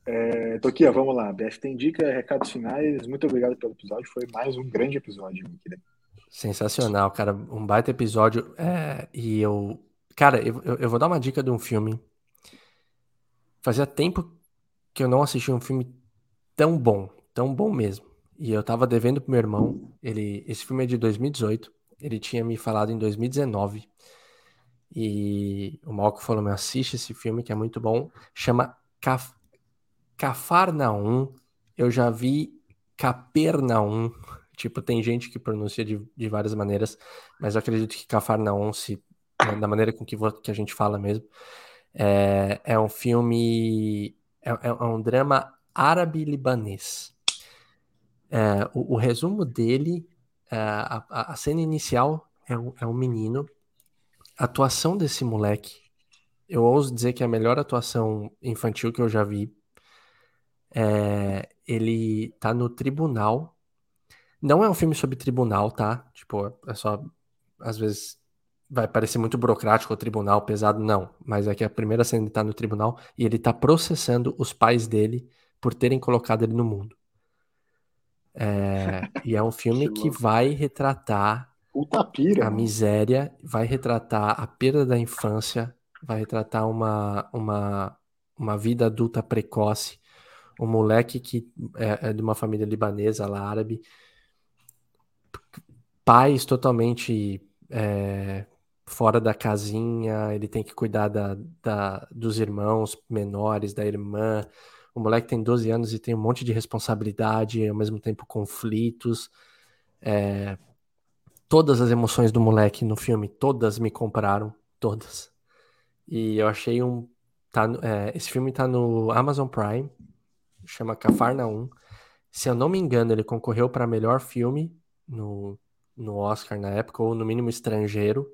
Speaker 1: É. Toquia, vamos lá. BF tem dica, recados finais. Muito obrigado pelo episódio. Foi mais um grande episódio.
Speaker 2: Sensacional, cara. Um baita episódio. É, e eu. Cara, eu, eu vou dar uma dica de um filme. Fazia tempo que eu não assisti um filme tão bom. Tão bom mesmo. E eu tava devendo pro meu irmão. Ele, esse filme é de 2018. Ele tinha me falado em 2019. E o Malco falou: me assiste esse filme que é muito bom. Chama Caf Cafarnaum, eu já vi Capernaum. Tipo, tem gente que pronuncia de, de várias maneiras, mas eu acredito que Cafarnaum, se, né, da maneira com que, que a gente fala mesmo, é, é um filme, é, é, é um drama árabe-libanês. É, o, o, resumo dele, é, a, a, cena inicial é um, é um menino. A atuação desse moleque, eu ouso dizer que é a melhor atuação infantil que eu já vi é, ele tá no tribunal. Não é um filme sobre tribunal, tá? Tipo, é só. Às vezes vai parecer muito burocrático o tribunal, pesado, não. Mas é que a primeira cena ele tá no tribunal e ele tá processando os pais dele por terem colocado ele no mundo. É, e é um filme que, vai retratar a miséria, vai retratar a perda da infância, vai retratar uma, uma, uma vida adulta precoce. Um moleque que é, é de uma família libanesa lá, árabe, pais totalmente é, fora da casinha, ele tem que cuidar da, da, dos irmãos menores, da irmã. O moleque tem 12 anos e tem um monte de responsabilidade, ao mesmo tempo conflitos. É, todas as emoções do moleque no filme, todas me compraram, todas. E eu achei um. Tá, é, esse filme tá no Amazon Prime chama Cafarnaum. Se eu não me engano, ele concorreu para melhor filme no, no Oscar na época, ou no mínimo estrangeiro.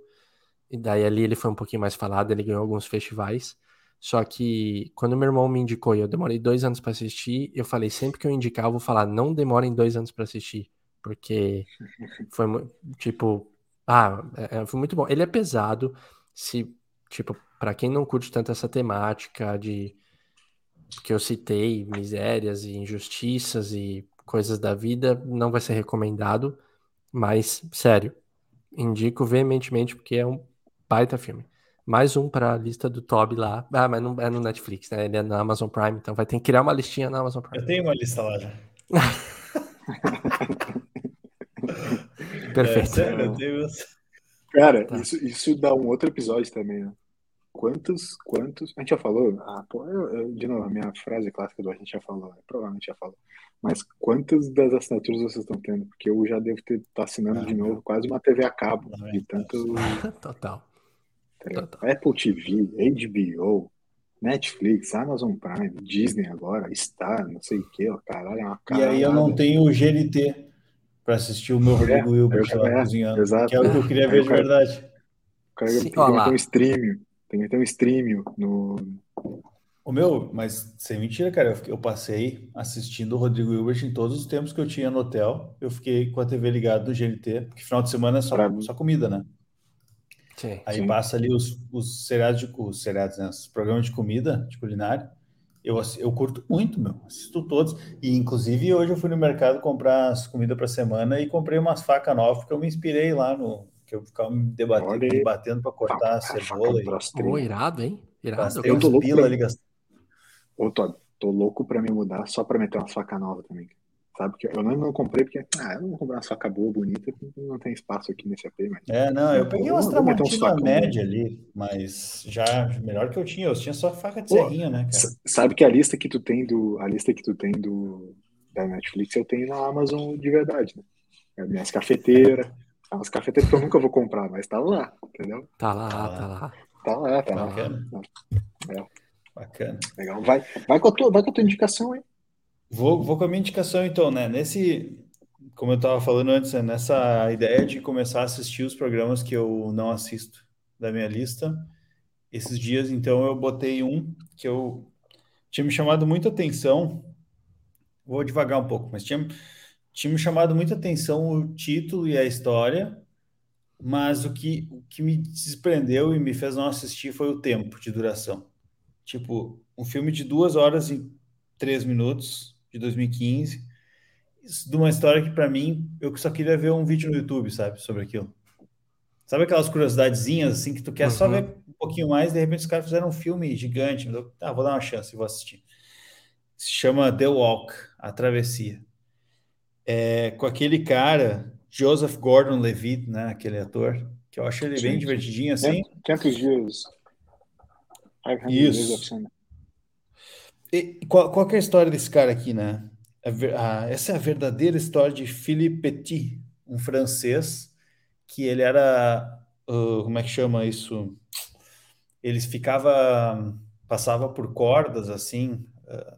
Speaker 2: E daí ali ele foi um pouquinho mais falado, ele ganhou alguns festivais. Só que quando meu irmão me indicou e eu demorei dois anos para assistir, eu falei sempre que eu indicar, eu vou falar, não demorem dois anos para assistir. Porque foi tipo, ah, é, é, foi muito bom. Ele é pesado, se, tipo, para quem não curte tanto essa temática de que eu citei, misérias e injustiças e coisas da vida, não vai ser recomendado, mas, sério, indico veementemente porque é um baita filme. Mais um para a lista do Toby lá. Ah, mas não é no Netflix, né? Ele é na Amazon Prime, então vai ter que criar uma listinha na Amazon Prime.
Speaker 3: Eu tenho uma lista lá já.
Speaker 2: Perfeito. É,
Speaker 3: sério,
Speaker 1: Cara, tá. isso, isso dá um outro episódio também, né? Quantos, quantos. A gente já falou? Ah, pô, eu, eu, de novo, a minha frase clássica do a gente já falou, né? provavelmente já falou. Mas quantas das assinaturas vocês estão tendo? Porque eu já devo ter tá assinando ah, de novo quase uma TV a cabo. De tanto.
Speaker 2: Total.
Speaker 1: Tá Total. Apple TV, HBO, Netflix, Amazon Prime, Disney agora, Star, não sei o que, ó, caralho, é uma
Speaker 3: caralho. E aí eu não tenho o GNT para assistir o meu Rodrigo é, Wilbert lá é, cozinhando. Exato. Que é o que eu queria ver de verdade.
Speaker 1: O cara Sim, tem que ter um streaming. Tem que ter um stream no.
Speaker 3: O meu, mas sem mentira, cara, eu, eu passei assistindo o Rodrigo Hilbert em todos os tempos que eu tinha no hotel. Eu fiquei com a TV ligada no GNT, porque final de semana é só, só comida, né? Sim, Aí sim. passa ali os, os seriados, de, os seriados, né? Os programas de comida, de culinária. Eu, eu curto muito, meu. Assisto todos. E, inclusive, hoje eu fui no mercado comprar as comidas para semana e comprei umas facas novas, porque eu me inspirei lá no, que eu ficava me debatendo, me batendo para cortar a cebola.
Speaker 2: E... Oh, irado, hein? Irado.
Speaker 1: Eu tô louco pra... ali gastando. Ô, Todd, tô louco para me mudar só para meter uma faca nova também. Sabe que eu não, não comprei porque, ah, eu não vou comprar uma faca boa, bonita, não tem espaço aqui nesse AP, mas...
Speaker 3: É, não, eu peguei umas tramontina média ali, mas já melhor que eu tinha, eu tinha só faca de Pô, serrinha, né, cara?
Speaker 1: Sabe que a lista que tu tem do, a lista que tu tem do, da Netflix eu tenho na Amazon de verdade, né? É minhas cafeteiras, é umas cafeteiras que eu nunca vou comprar, mas tá lá, entendeu?
Speaker 2: Tá lá, tá, tá lá.
Speaker 1: Tá lá, tá
Speaker 3: Bacana.
Speaker 1: lá.
Speaker 3: É. Bacana.
Speaker 1: Legal. Vai, vai, com a tua, vai com a tua indicação aí.
Speaker 3: Vou, vou com a minha indicação, então, né? Nesse. como eu estava falando antes, né, nessa ideia de começar a assistir os programas que eu não assisto da minha lista, esses dias, então, eu botei um que eu tinha me chamado muita atenção. Vou devagar um pouco, mas tinha, tinha me chamado muita atenção o título e a história, mas o que, o que me desprendeu e me fez não assistir foi o tempo de duração. Tipo, um filme de duas horas e três minutos, de 2015, de uma história que, para mim, eu só queria ver um vídeo no YouTube, sabe, sobre aquilo. Sabe aquelas curiosidadezinhas, assim, que tu quer uhum. só ver um pouquinho mais, de repente os caras fizeram um filme gigante. Tá, vou dar uma chance e vou assistir. Se chama The Walk, A Travessia. É, com aquele cara, Joseph Gordon-Levitt, né, aquele ator, que eu acho ele bem divertidinho, assim.
Speaker 1: 500 dias.
Speaker 3: Isso. E, qual, qual é a história desse cara aqui, né? A, a, essa é a verdadeira história de Philippe Petit, um francês que ele era, uh, como é que chama isso? Ele ficava, passava por cordas assim, uh,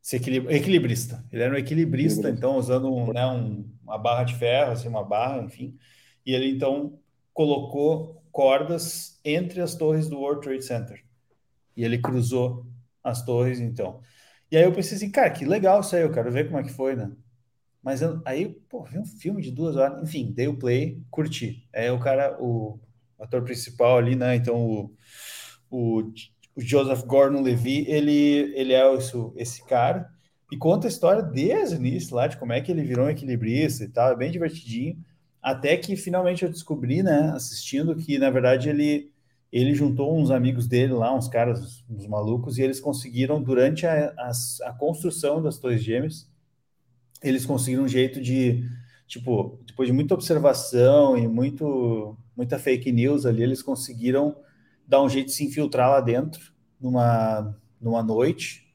Speaker 3: se equilib equilibrista. Ele era um equilibrista, então usando um, né, um, uma barra de ferro, assim, uma barra, enfim. E ele então colocou cordas entre as torres do World Trade Center. E ele cruzou as torres, então. E aí eu pensei assim, cara, que legal isso aí, eu quero ver como é que foi, né? Mas eu, aí, pô, vi um filme de duas horas, enfim, dei o play, curti. É o cara, o ator principal ali, né? Então, o, o, o Joseph Gordon-Levitt, ele, ele é isso, esse cara e conta a história desde o início lá, de como é que ele virou um equilibrista e tal, é bem divertidinho. Até que finalmente eu descobri, né, assistindo, que na verdade ele ele juntou uns amigos dele lá, uns caras, uns malucos, e eles conseguiram, durante a, a, a construção das Torres Gêmeas, eles conseguiram um jeito de, tipo, depois de muita observação e muito, muita fake news ali, eles conseguiram dar um jeito de se infiltrar lá dentro numa, numa noite.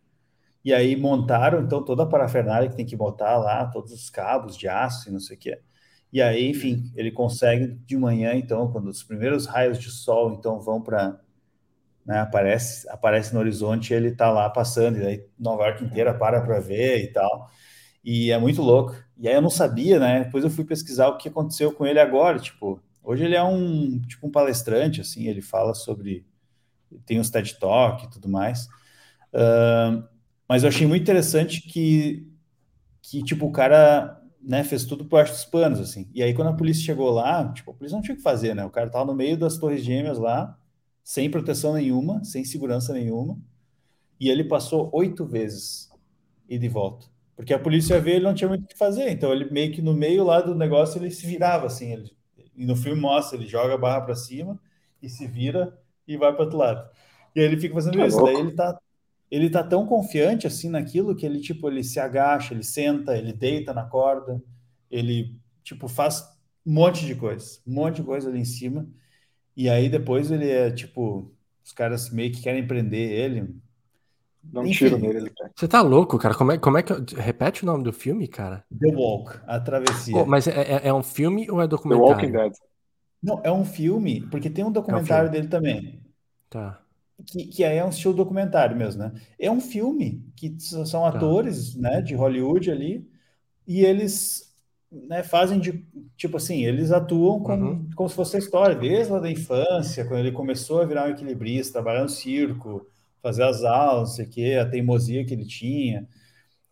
Speaker 3: E aí montaram então toda a parafernália que tem que botar lá, todos os cabos de aço e não sei o que. E aí, enfim, ele consegue de manhã, então, quando os primeiros raios de sol então vão para né, aparece aparece no horizonte, ele está lá passando e aí Nova York inteira para para ver e tal. E é muito louco. E aí eu não sabia, né? Depois eu fui pesquisar o que aconteceu com ele agora. Tipo, hoje ele é um tipo um palestrante, assim, ele fala sobre. Tem os TED Talk e tudo mais. Uh, mas eu achei muito interessante que, que tipo, o cara né, fez tudo por baixo dos panos, assim. E aí, quando a polícia chegou lá, tipo, a polícia não tinha o que fazer, né? O cara tava no meio das torres gêmeas lá, sem proteção nenhuma, sem segurança nenhuma, e ele passou oito vezes e de volta. Porque a polícia veio ele não tinha muito o que fazer. Então ele meio que no meio lá do negócio ele se virava assim. Ele, e no filme mostra, ele joga a barra para cima e se vira e vai para outro lado. E aí ele fica fazendo tá isso. Louco. Daí ele tá, ele tá tão confiante assim naquilo que ele tipo ele se agacha, ele senta, ele deita na corda, ele tipo faz um monte de coisa, um monte de coisa ali em cima. E aí depois ele é tipo os caras meio que querem prender ele,
Speaker 1: Dá um Enfim, tiro nele. Ele
Speaker 2: Você tá louco, cara? Como é, como é que. Repete o nome do filme, cara?
Speaker 3: The Walk, A Travessia. Oh,
Speaker 2: mas é, é, é, um filme ou é documentário? The Walking Dead.
Speaker 3: Não, é um filme, porque tem um documentário é um dele também.
Speaker 2: Tá.
Speaker 3: Que, que aí é um estilo documentário mesmo, né? É um filme que são tá. atores, tá. né, de Hollywood ali, e eles né, fazem de tipo assim, eles atuam como, uhum. como se fosse a história, desde lá da infância, quando ele começou a virar um equilibrista, trabalhar no circo, fazer as aulas, não sei o quê, a teimosia que ele tinha.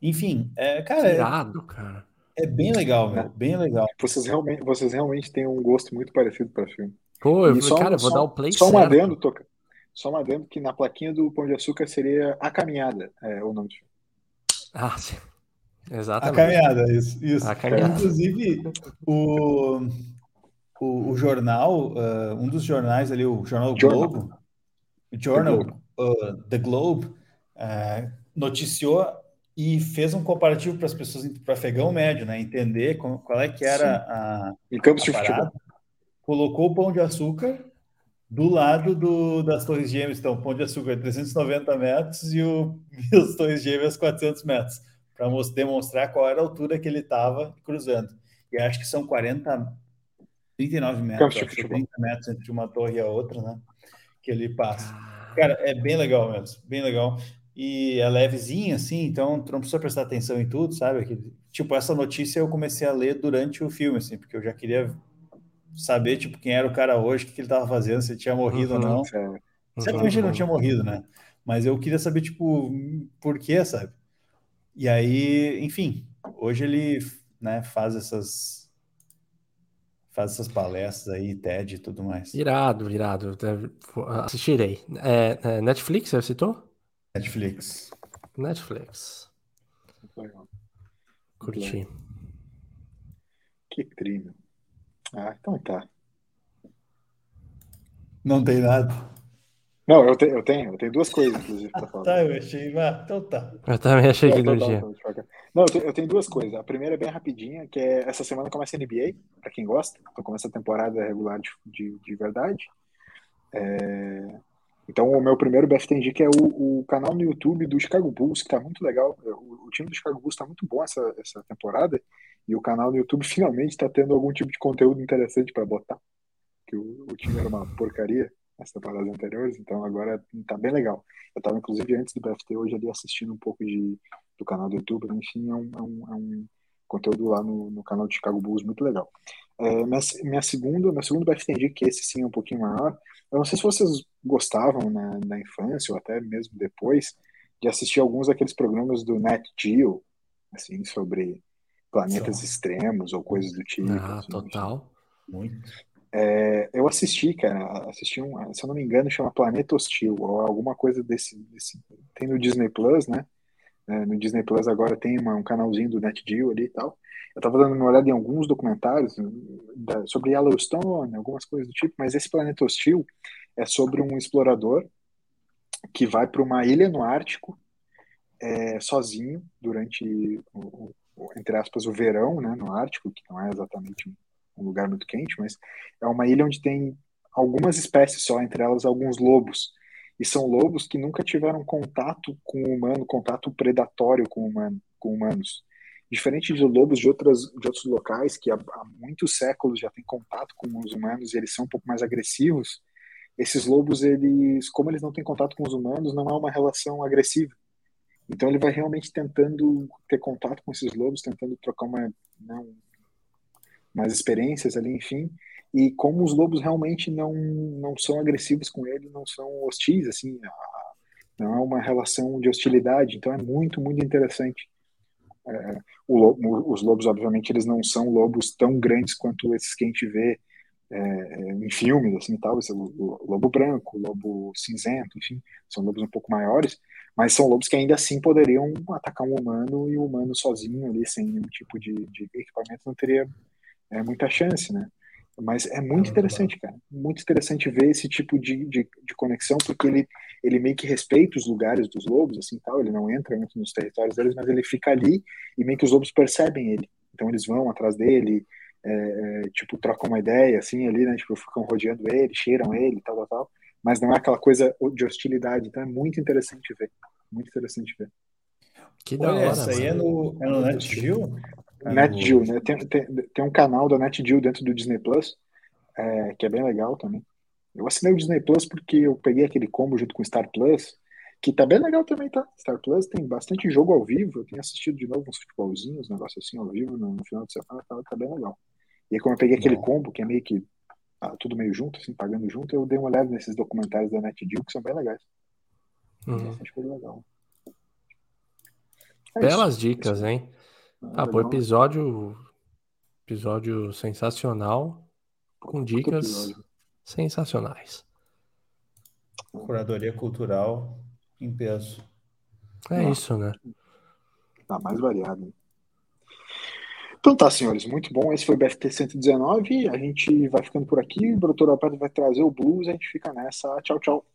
Speaker 3: Enfim, é, cara.
Speaker 2: Irado, é, cara.
Speaker 3: É bem legal, meu, bem legal.
Speaker 1: Vocês realmente, vocês realmente têm um gosto muito parecido para filme.
Speaker 2: Pô, eu, só, cara, eu vou
Speaker 1: só,
Speaker 2: dar o play
Speaker 1: Só
Speaker 2: certo.
Speaker 1: um adendo, Toca. Só um adendo que na plaquinha do Pão de Açúcar seria A Caminhada, é o nome do filme.
Speaker 2: Ah, sim. Exatamente.
Speaker 3: A Caminhada, isso. isso. A caminhada. Inclusive, o, o, o jornal, uh, um dos jornais ali, o Jornal. Globo, o Jornal, uh, The Globe uh, noticiou e fez um comparativo para as pessoas, para afegão médio, né, entender qual, qual é que era a,
Speaker 1: em campos de futebol.
Speaker 3: Colocou o pão de açúcar do lado do, das Torres Gêmeas, então, pão de açúcar 390 metros e, o, e as Torres Gêmeas 400 metros, para demonstrar qual era a altura que ele estava cruzando. E acho que são 40, 39 metros, acho, 30 metros entre uma torre e a outra, né? Que ele passa. Cara, é bem legal mesmo, bem legal. e é levezinho, assim, então tu não precisa prestar atenção em tudo, sabe? Que, tipo, essa notícia eu comecei a ler durante o filme, assim, porque eu já queria saber, tipo, quem era o cara hoje, o que, que ele tava fazendo, se ele tinha morrido uhum, ou não. Certamente ele não tinha morrido, né? Mas eu queria saber, tipo, por quê, sabe? E aí, enfim, hoje ele né, faz essas faz essas palestras aí, TED e tudo mais.
Speaker 2: Irado, irado. Assistirei. É, é Netflix, você citou?
Speaker 3: Netflix.
Speaker 2: Netflix. Legal. Curti.
Speaker 1: Que crime. Ah, então tá.
Speaker 3: Não tem nada.
Speaker 1: Não, eu, te, eu tenho, eu tenho duas coisas, inclusive,
Speaker 3: para falar. tá, eu achei, ah, então tá.
Speaker 2: Eu também achei que não tinha.
Speaker 1: Não, eu tenho, eu tenho, duas coisas. A primeira é bem rapidinha, que é essa semana começa a NBA, para quem gosta. Então começa a temporada regular de, de, de verdade. É... Então o meu primeiro BFTNG que é o, o, canal no YouTube do Chicago Bulls, que tá muito legal. O, o time do Chicago Bulls tá muito bom essa, essa temporada. E o canal no YouTube finalmente está tendo algum tipo de conteúdo interessante para botar. Que o, o time era uma porcaria as temporadas anteriores, então agora tá bem legal. Eu estava inclusive, antes do BFT, hoje ali assistindo um pouco de, do canal do YouTube, enfim, é um, é um, é um conteúdo lá no, no, canal de Chicago Bulls muito legal. É, minha, minha segunda, meu segundo BFT, que esse sim é um pouquinho maior, eu não sei se vocês gostavam na, na infância ou até mesmo depois de assistir alguns daqueles programas do Nat Geo, assim, sobre planetas extremos ou coisas do tipo.
Speaker 2: Ah,
Speaker 1: assim,
Speaker 2: total.
Speaker 3: Muito.
Speaker 1: É, eu assisti, cara, assisti um, se eu não me engano, chama Planeta Hostil, ou alguma coisa desse, desse tem no Disney Plus, né? É, no Disney Plus agora tem uma, um canalzinho do NetGeo ali e tal. Eu tava dando uma olhada em alguns documentários da, sobre Yellowstone, algumas coisas do tipo, mas esse Planeta Hostil é sobre um explorador que vai para uma ilha no Ártico é, sozinho durante, o, entre aspas, o verão, né, no Ártico, que não é exatamente um lugar muito quente, mas é uma ilha onde tem algumas espécies só, entre elas alguns lobos. E são lobos que nunca tiveram contato com o humano, contato predatório com, humano, com humanos. Diferente de lobos de, outras, de outros locais que há, há muitos séculos já têm contato com os humanos e eles são um pouco mais agressivos, esses lobos, eles, como eles não têm contato com os humanos, não há uma relação agressiva. Então ele vai realmente tentando ter contato com esses lobos, tentando trocar uma, né, experiências ali, enfim. E como os lobos realmente não, não são agressivos com ele, não são hostis, assim, não é uma relação de hostilidade. Então é muito, muito interessante. É, lobo, os lobos, obviamente, eles não são lobos tão grandes quanto esses que a gente vê é, em filmes, assim, tal, esse, o, lobo branco, lobo cinzento, enfim, são lobos um pouco maiores, mas são lobos que ainda assim poderiam atacar um humano e o humano sozinho ali, sem nenhum tipo de, de equipamento, não teria é muita chance, né? Mas é muito interessante, cara. Muito interessante ver esse tipo de, de, de, conexão, porque ele, ele meio que respeita os lugares dos lobos, assim tal. Ele não entra muito nos territórios deles, mas ele fica ali e meio que os lobos percebem ele. Então eles vão atrás dele, é, é tipo, trocam uma ideia, assim, ali, né? Tipo, ficam rodeando ele, cheiram ele, tal, tal, tal. Mas não é aquela coisa de hostilidade. Então é muito interessante ver. Muito interessante ver.
Speaker 3: Que da hora. Essa aí é no, é no NetGeo?
Speaker 1: NetGeo, né? Tem, tem, tem, um canal da NetGeo dentro do Disney Plus, é, que é bem legal também. Eu assinei o Disney Plus porque eu peguei aquele combo junto com o Star Plus, que tá bem legal também, tá? Star Plus tem bastante jogo ao vivo, eu tenho assistido de novo uns futebolzinhos, negócio assim ao vivo no, no final de semana, tá, tá, bem legal. E aí, como eu peguei aquele combo, que é meio que ah, tudo meio junto, assim, pagando junto, eu dei uma olhada nesses documentários da NetGeo que são bem legais.
Speaker 2: Uhum. Legal. É Belas isso. dicas, hein? Ah, pô, episódio, episódio sensacional, com dicas sensacionais.
Speaker 3: Curadoria cultural em peso.
Speaker 2: É Nossa. isso, né?
Speaker 1: Tá mais variado. Então tá, senhores, muito bom. Esse foi o BFT 119. A gente vai ficando por aqui. O doutor Alberto vai trazer o blues. A gente fica nessa. Tchau, tchau.